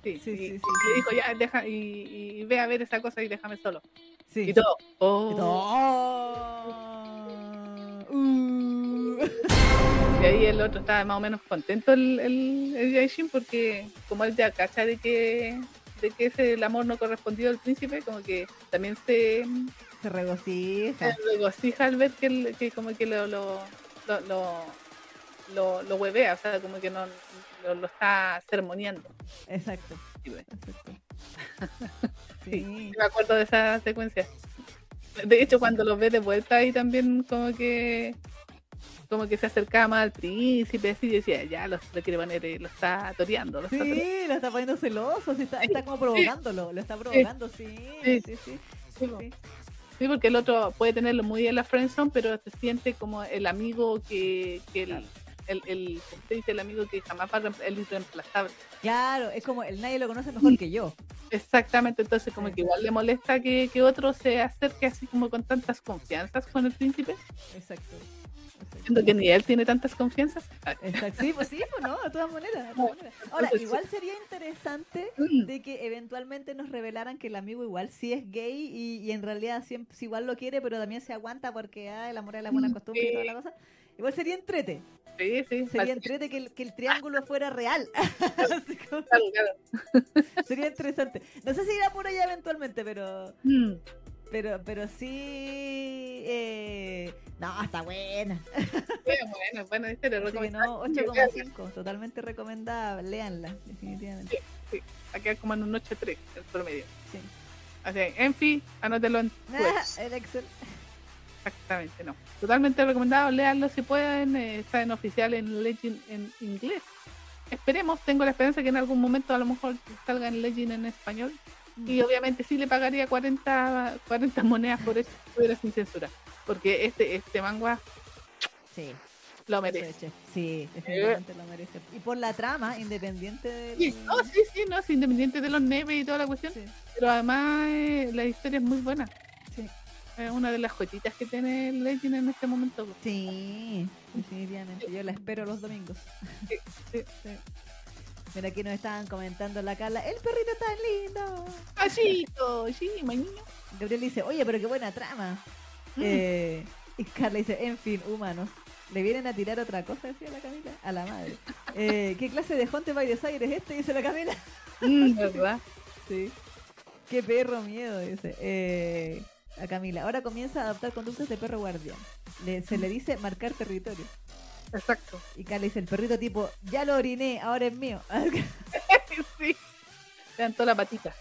Sí, sí, sí, Y dijo, ya, deja, y, ve a ver esa cosa y déjame solo. Sí. Y todo. Oh. Uh. Y ahí el otro estaba más o menos contento, el, el, el porque como él ya cacha de que de que es el amor no correspondido del príncipe, como que también se, se regocija. Se regocija al ver que, que como que lo, lo, lo, lo, huevea, o sea, como que no lo, está sermoneando. Exacto. (laughs) Sí, me acuerdo de esa secuencia. De hecho, cuando lo ve de vuelta ahí también como que como que se acercaba más al príncipe así y decía, ya lo, quiere poner, eh, lo está toreando. Lo sí, está lo está poniendo celoso, está, está como provocándolo, lo está provocando, sí, sí, sí. sí, sí. porque el otro puede tenerlo muy en la friendzone, pero se siente como el amigo que, que el, el, el, dice el amigo que jamás va a el irreemplazable. Claro, es como el nadie lo conoce mejor que yo. Exactamente, entonces como que igual le molesta que, que otro se acerque así como con tantas confianzas con el príncipe. Exacto. Siento que ni él tiene tantas confianzas. Exacto, sí, pues sí, pues no, de todas maneras. Ahora, igual sería interesante mm. de que eventualmente nos revelaran que el amigo igual sí es gay y, y en realidad siempre, igual lo quiere, pero también se aguanta porque ah, el amor es la buena costumbre y toda la cosa. Igual sería entrete. Sí, sí. Sería entrete que el, que el triángulo fuera real. (laughs) (laughs) sería interesante. No sé si irá por allá eventualmente, pero. Mm. Pero, pero sí. Eh... No, está buena. bueno, bueno, este le recomiendo. 8,5. Totalmente recomendada. Leanla, definitivamente. Sí, sí. Aquí como en un 8,3 el promedio. Sí. Así, en fin, anótelo en. Ah, el Excel. Exactamente, no. Totalmente recomendado, leanlo si pueden, eh, está en oficial en Legend en inglés. Esperemos, tengo la esperanza que en algún momento a lo mejor salga en Legend en español. Y mm. obviamente sí le pagaría 40, 40 monedas por eso, fuera sin censura. Porque este, este manga sí. lo merece. Sí, definitivamente lo merece. Y por la trama, independiente de... Sí, no, sí, sí, no, independiente de los neves y toda la cuestión. Pero además eh, la historia es muy buena. Es una de las joyitas que tiene Legend en este momento. Sí, definitivamente. Yo la espero los domingos. Sí, Mira, aquí nos estaban comentando la Carla. El perrito tan lindo. Pasito, sí, mañana. Gabriel dice, oye, pero qué buena trama. Mm. Eh, y Carla dice, en fin, humanos. ¿Le vienen a tirar otra cosa? Decía la Camila. A la madre. Eh, ¿Qué clase de Jonte by Desire es este? Dice la Camila. Mm, ¿Verdad? (laughs) sí. Qué perro miedo, dice. Eh, a Camila. Ahora comienza a adoptar conductas de perro guardián. se le dice marcar territorio. Exacto. Y Carla dice, el perrito tipo, ya lo oriné, ahora es mío. (laughs) sí. Levantó la patita.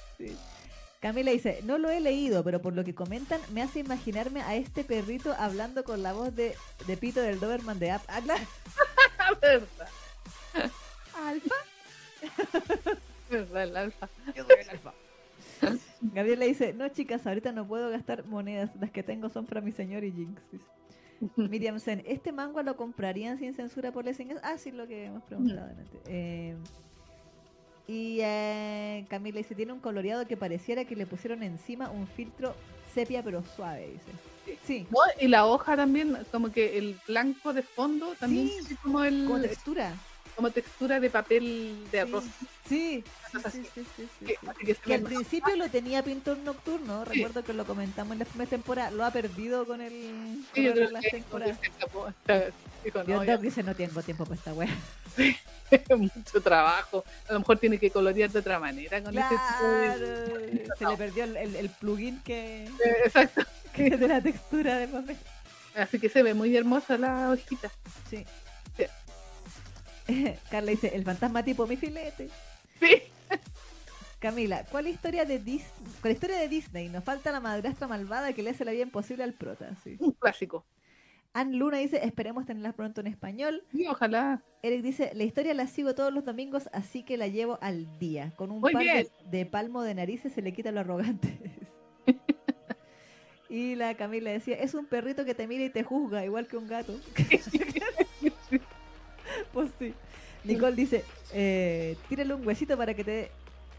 Camila dice, no lo he leído, pero por lo que comentan, me hace imaginarme a este perrito hablando con la voz de, de Pito del Doberman de App. Ah, (laughs) ¿Verdad? ¿Alfa? ¿Verdad, el alfa? Yo soy el alfa. Gabriel le dice, no chicas, ahorita no puedo gastar monedas, las que tengo son para mi señor y Jinx. (laughs) Miriam Sen, ¿este manga lo comprarían sin censura por lessing? Ah, sí, lo que hemos preguntado antes. Eh, y eh, Camila dice, tiene un coloreado que pareciera que le pusieron encima un filtro sepia pero suave, dice. Sí. y la hoja también, como que el blanco de fondo también sí, como el... Como textura como textura de papel de arroz. Sí, sí, sí, sí, que, al principio lo tenía pintor nocturno, recuerdo que lo comentamos en la primera temporada, lo ha perdido con el sí, con las temporadas. Dios dice no tengo tiempo para esta wea. (laughs) mucho trabajo. A lo mejor tiene que colorear de otra manera con claro, ese Se le perdió el, el, plugin que, Exacto. que es de la textura de papel. Así que se ve muy hermosa la hojita. Sí. (laughs) Carla dice, el fantasma tipo mi filete. Sí. Camila, ¿cuál historia de Disney? ¿Cuál historia de Disney? Nos falta la madrastra malvada que le hace la vida imposible al prota. Un clásico. Ann Luna dice, esperemos tenerla pronto en español. Sí, ojalá. Eric dice, la historia la sigo todos los domingos, así que la llevo al día. Con un par de, palmo de narices se le quita lo arrogante. (laughs) y la Camila decía, es un perrito que te mira y te juzga, igual que un gato. (laughs) pues sí. Nicole dice, eh, tírale un huesito para que te,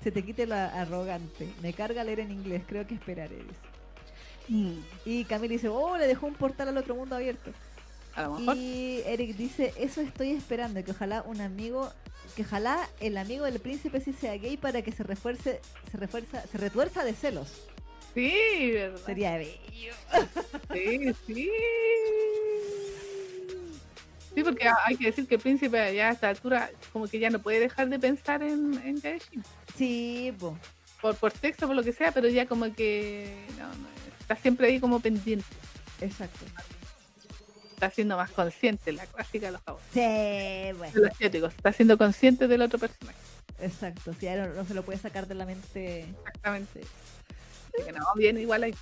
se te quite la arrogante. Me carga leer en inglés, creo que esperaré. Mm. Y Camila dice, oh, le dejó un portal al otro mundo abierto. Y Eric dice, eso estoy esperando, que ojalá un amigo, que ojalá el amigo del príncipe sí sea gay para que se refuerce, se refuerza, se retuerza de celos. Sí, ¿verdad? Sería bello. Sí, sí. (laughs) Sí, porque hay que decir que el príncipe ya a esta altura como que ya no puede dejar de pensar en, en Sí, por, por sexo, por lo que sea, pero ya como que no, no, está siempre ahí como pendiente. Exacto. Está siendo más consciente, la clásica de los jabones. Sí, bueno. De los asiáticos. Está siendo consciente del otro personaje. Exacto, sí, no, no se lo puede sacar de la mente. Exactamente. Así que no, bien, igual ahí.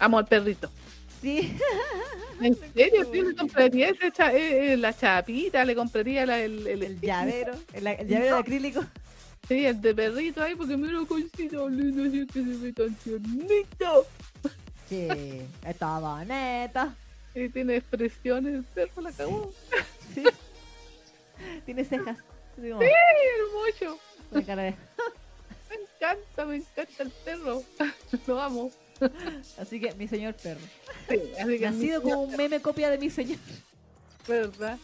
Amo al perrito. Sí. (laughs) ¿En serio? Sí, le compraría cha- eh, eh, la chapita, le compraría la- el, el, El llavero, el, el llavero de acrílico. Sí, el de perrito ahí, porque mira cosito lindo, así que se ve tan tiernito. Sí, está bonito. Y tiene expresiones, el perro la cagó. Sí. Tiene cejas. ¡Ay, hermoso! Me encanta, me encanta el perro. (laughs) Lo amo. (laughs) Así que mi señor perro. Sí, así que Nacido como un meme copia de mi señor. ¿Verdad?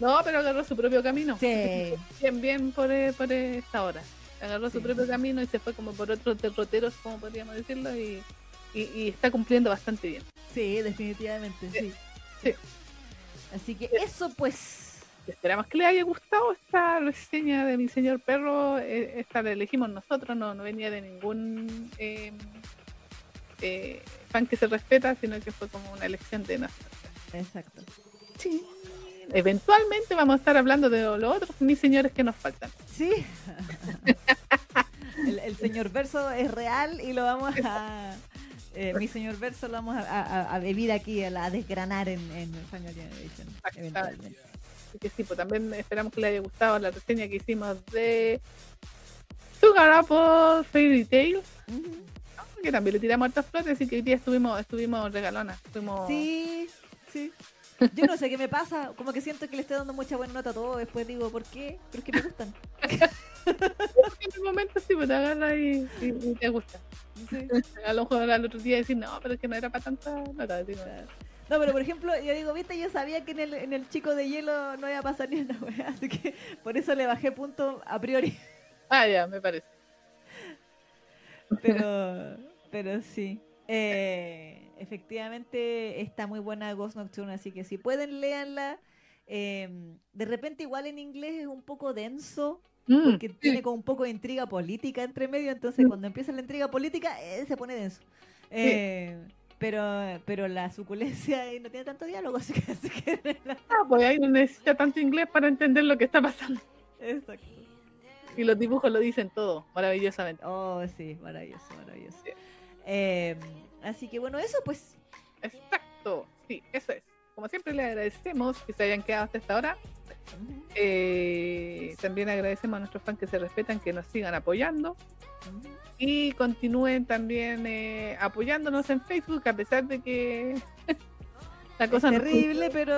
No, pero agarró su propio camino. Sí. Bien, bien por, eh, por esta hora. Agarró su propio camino y se fue como por otros derroteros, como podríamos decirlo, y, y, y está cumpliendo bastante bien. Sí, definitivamente, sí. Sí. Así que eso pues. Esperamos que les haya gustado esta reseña de mi señor perro. Eh, Esta la elegimos nosotros, no, no venía de ningún eh, eh, fan que se respeta, sino que fue como una elección de nosotros. Exacto. Sí. Eventualmente vamos a estar hablando de los otros mis señores que nos faltan. Sí. (laughs) el, el señor verso es real y lo vamos a. eh, mi señor verso lo vamos a, a- a vivir aquí, a, desgranar en, en Final Generation. Eventualmente. Así que sí, pues también esperamos que les haya gustado la reseña que hicimos de Sugar Apple Fairy Tail, Ujú. Que también le tiramos hartas flores, así que hoy día estuvimos, estuvimos regalonas. Fuimos... Sí, sí. Yo no sé qué me pasa, como que siento que le estoy dando mucha buena nota a todo, después digo, ¿por qué? Pero es que me gustan. (laughs) En el momento sí, pues te agarra y, y- y te gusta. Sí. (laughs) A lo mejor al otro día decir, no, pero es que no era para tanta nota. digo, No, pero por ejemplo, yo digo, viste, yo sabía que en el, en el chico de hielo no iba a pasar ni una wea, así que por eso le bajé punto a priori. Ah, ya, me parece. Pero, pero sí. Eh, efectivamente está muy buena Ghost Nocturne, así que si pueden, léanla. Eh, de repente igual en inglés es un poco denso, Mm, porque tiene como un poco de intriga política entre medio, entonces cuando empieza la intriga política eh, se pone denso. Eh, pero, pero la suculencia ahí no tiene tanto diálogo, (laughs) así que... así que Ah, pues ahí no necesita tanto inglés para entender lo que está pasando. Exacto. Y los dibujos lo dicen todo, maravillosamente. Oh, sí, maravilloso, maravilloso. Eh, así que bueno, eso pues... Exacto, sí, eso es. Como siempre, le agradecemos que se hayan quedado hasta esta hora. Eh, también agradecemos a nuestros fans que se respetan, que nos sigan apoyando y continúen también eh, apoyándonos en Facebook, a pesar de que (laughs) la Es cosa no terrible, pero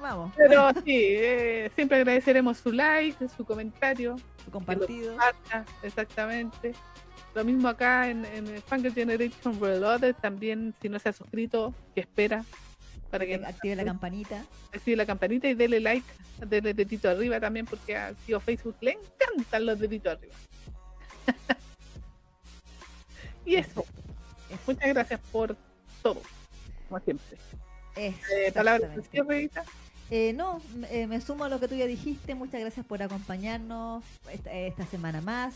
vamos, Pero (laughs) sí, eh, siempre agradeceremos su like, su comentario, compartido. comparta, exactamente. Lo mismo acá en, en el Generation Reloaded, también si no se ha suscrito, que espera para que active la campanita. active la campanita y dele like, dele dedito arriba también, porque a tío Facebook le encantan los deditos arriba. (laughs) y eso, muchas gracias por todo, como siempre. Eh, palabras de cierre? Eh, no, eh, me sumo a lo que tú ya dijiste. Muchas gracias por acompañarnos esta, esta semana más,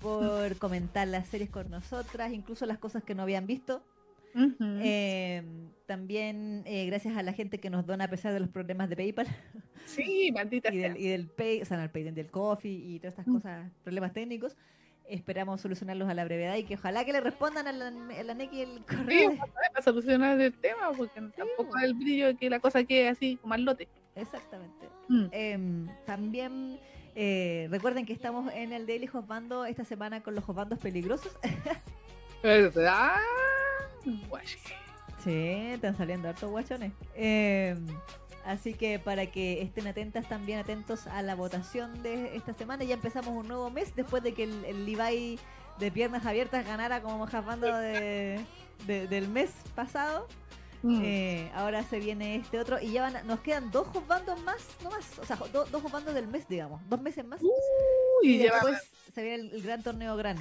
por comentar las series con nosotras, incluso las cosas que no habían visto. Ujú. Eh, también eh, gracias a la gente que nos dona a pesar de los problemas de PayPal sí, maldita (laughs) y sea. del, y del Pay, o sea, no, el Pay, del Coffee y todas estas Mm. cosas, problemas técnicos. Esperamos solucionarlos a la brevedad y que ojalá que le respondan a la, a la Neki el Sí, correo. de- para solucionar el tema, porque tampoco es el brillo de que la cosa quede así como al lote. Exactamente. Mm. Em, también eh, recuerden que estamos en el Daily Josbando esta semana con los Josbandos peligrosos. ¿Verdad? (laughs) Guache. sí, están saliendo hartos guachones. Em, así que para que estén atentas, también atentos a la votación de esta semana. Ya empezamos un nuevo mes después de que el, el Levi de piernas abiertas ganara como Josbando de, de- del mes pasado. Mm. Eh, ahora se viene este otro y ya van a- nos quedan dos bandos más, no más, o sea, do- dos bandos del mes, digamos, dos meses más. Uy, y después se viene el, el gran torneo gran.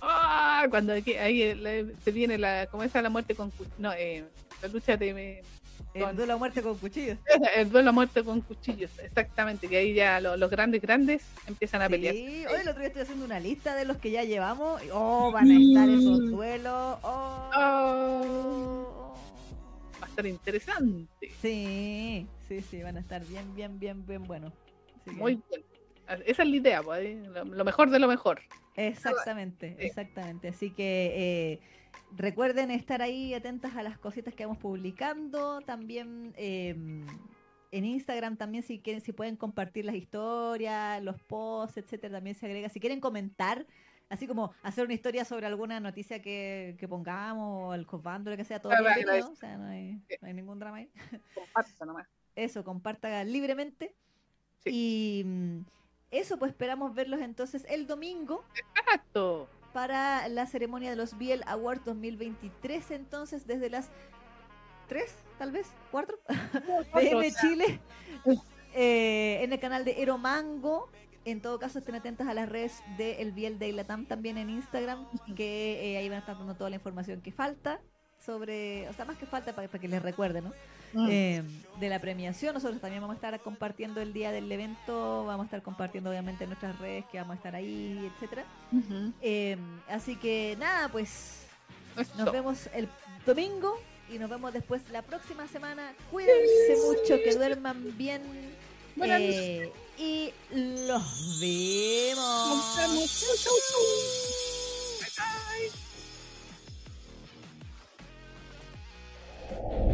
Ah, cuando aquí, ahí se viene la, ¿cómo es la muerte con, no, eh, la lucha de, El duelo a muerte con cuchillos. (laughs) El duelo a muerte con cuchillos, exactamente. Que ahí ya los, grandes, grandes empiezan a pelear. Sí, hoy el otro día estoy haciendo una lista de los que ya llevamos. Oh, van a estar esos duelos. Oh. oh. Estar interesante. Sí, sí, sí, van a estar bien, bien, bien, bien buenos. Muy bien. Esa es la idea, pues, lo mejor de lo mejor. Exactamente, exactamente. Así que eh, recuerden estar ahí atentas a las cositas que vamos publicando. También em, en Instagram también si quieren, si pueden compartir las historias, los posts, etcétera, también se agrega. Si quieren comentar, así como hacer una historia sobre alguna noticia que, pongamos, o el cosbando, lo que sea, todo bien, O sea, no hay, ningún drama ahí. Comparta nomás. Eso, comparta libremente. Y mm, eso, pues esperamos verlos entonces el domingo. Exacto. Para la ceremonia de los Biel Awards 2023, entonces, desde las 3, tal vez, 4, (laughs) PM Chile, eh, en el canal de Ero Mango. En todo caso, estén atentos a las redes de El Biel de Latam también en Instagram, que eh, ahí van a estar dando toda la información que falta sobre, o sea, más que falta para, que les recuerde, ¿no? Mm. Eh, de la premiación. Nosotros también vamos a estar compartiendo el día del evento, vamos a estar compartiendo obviamente nuestras redes que vamos a estar ahí, etcétera. Eh, así que nada, pues nos vemos el domingo y nos vemos después la próxima semana. Cuídense mucho, que duerman bien. Buenas eh, noches. Y los vemos. Vemos. Chau. Bye, bye.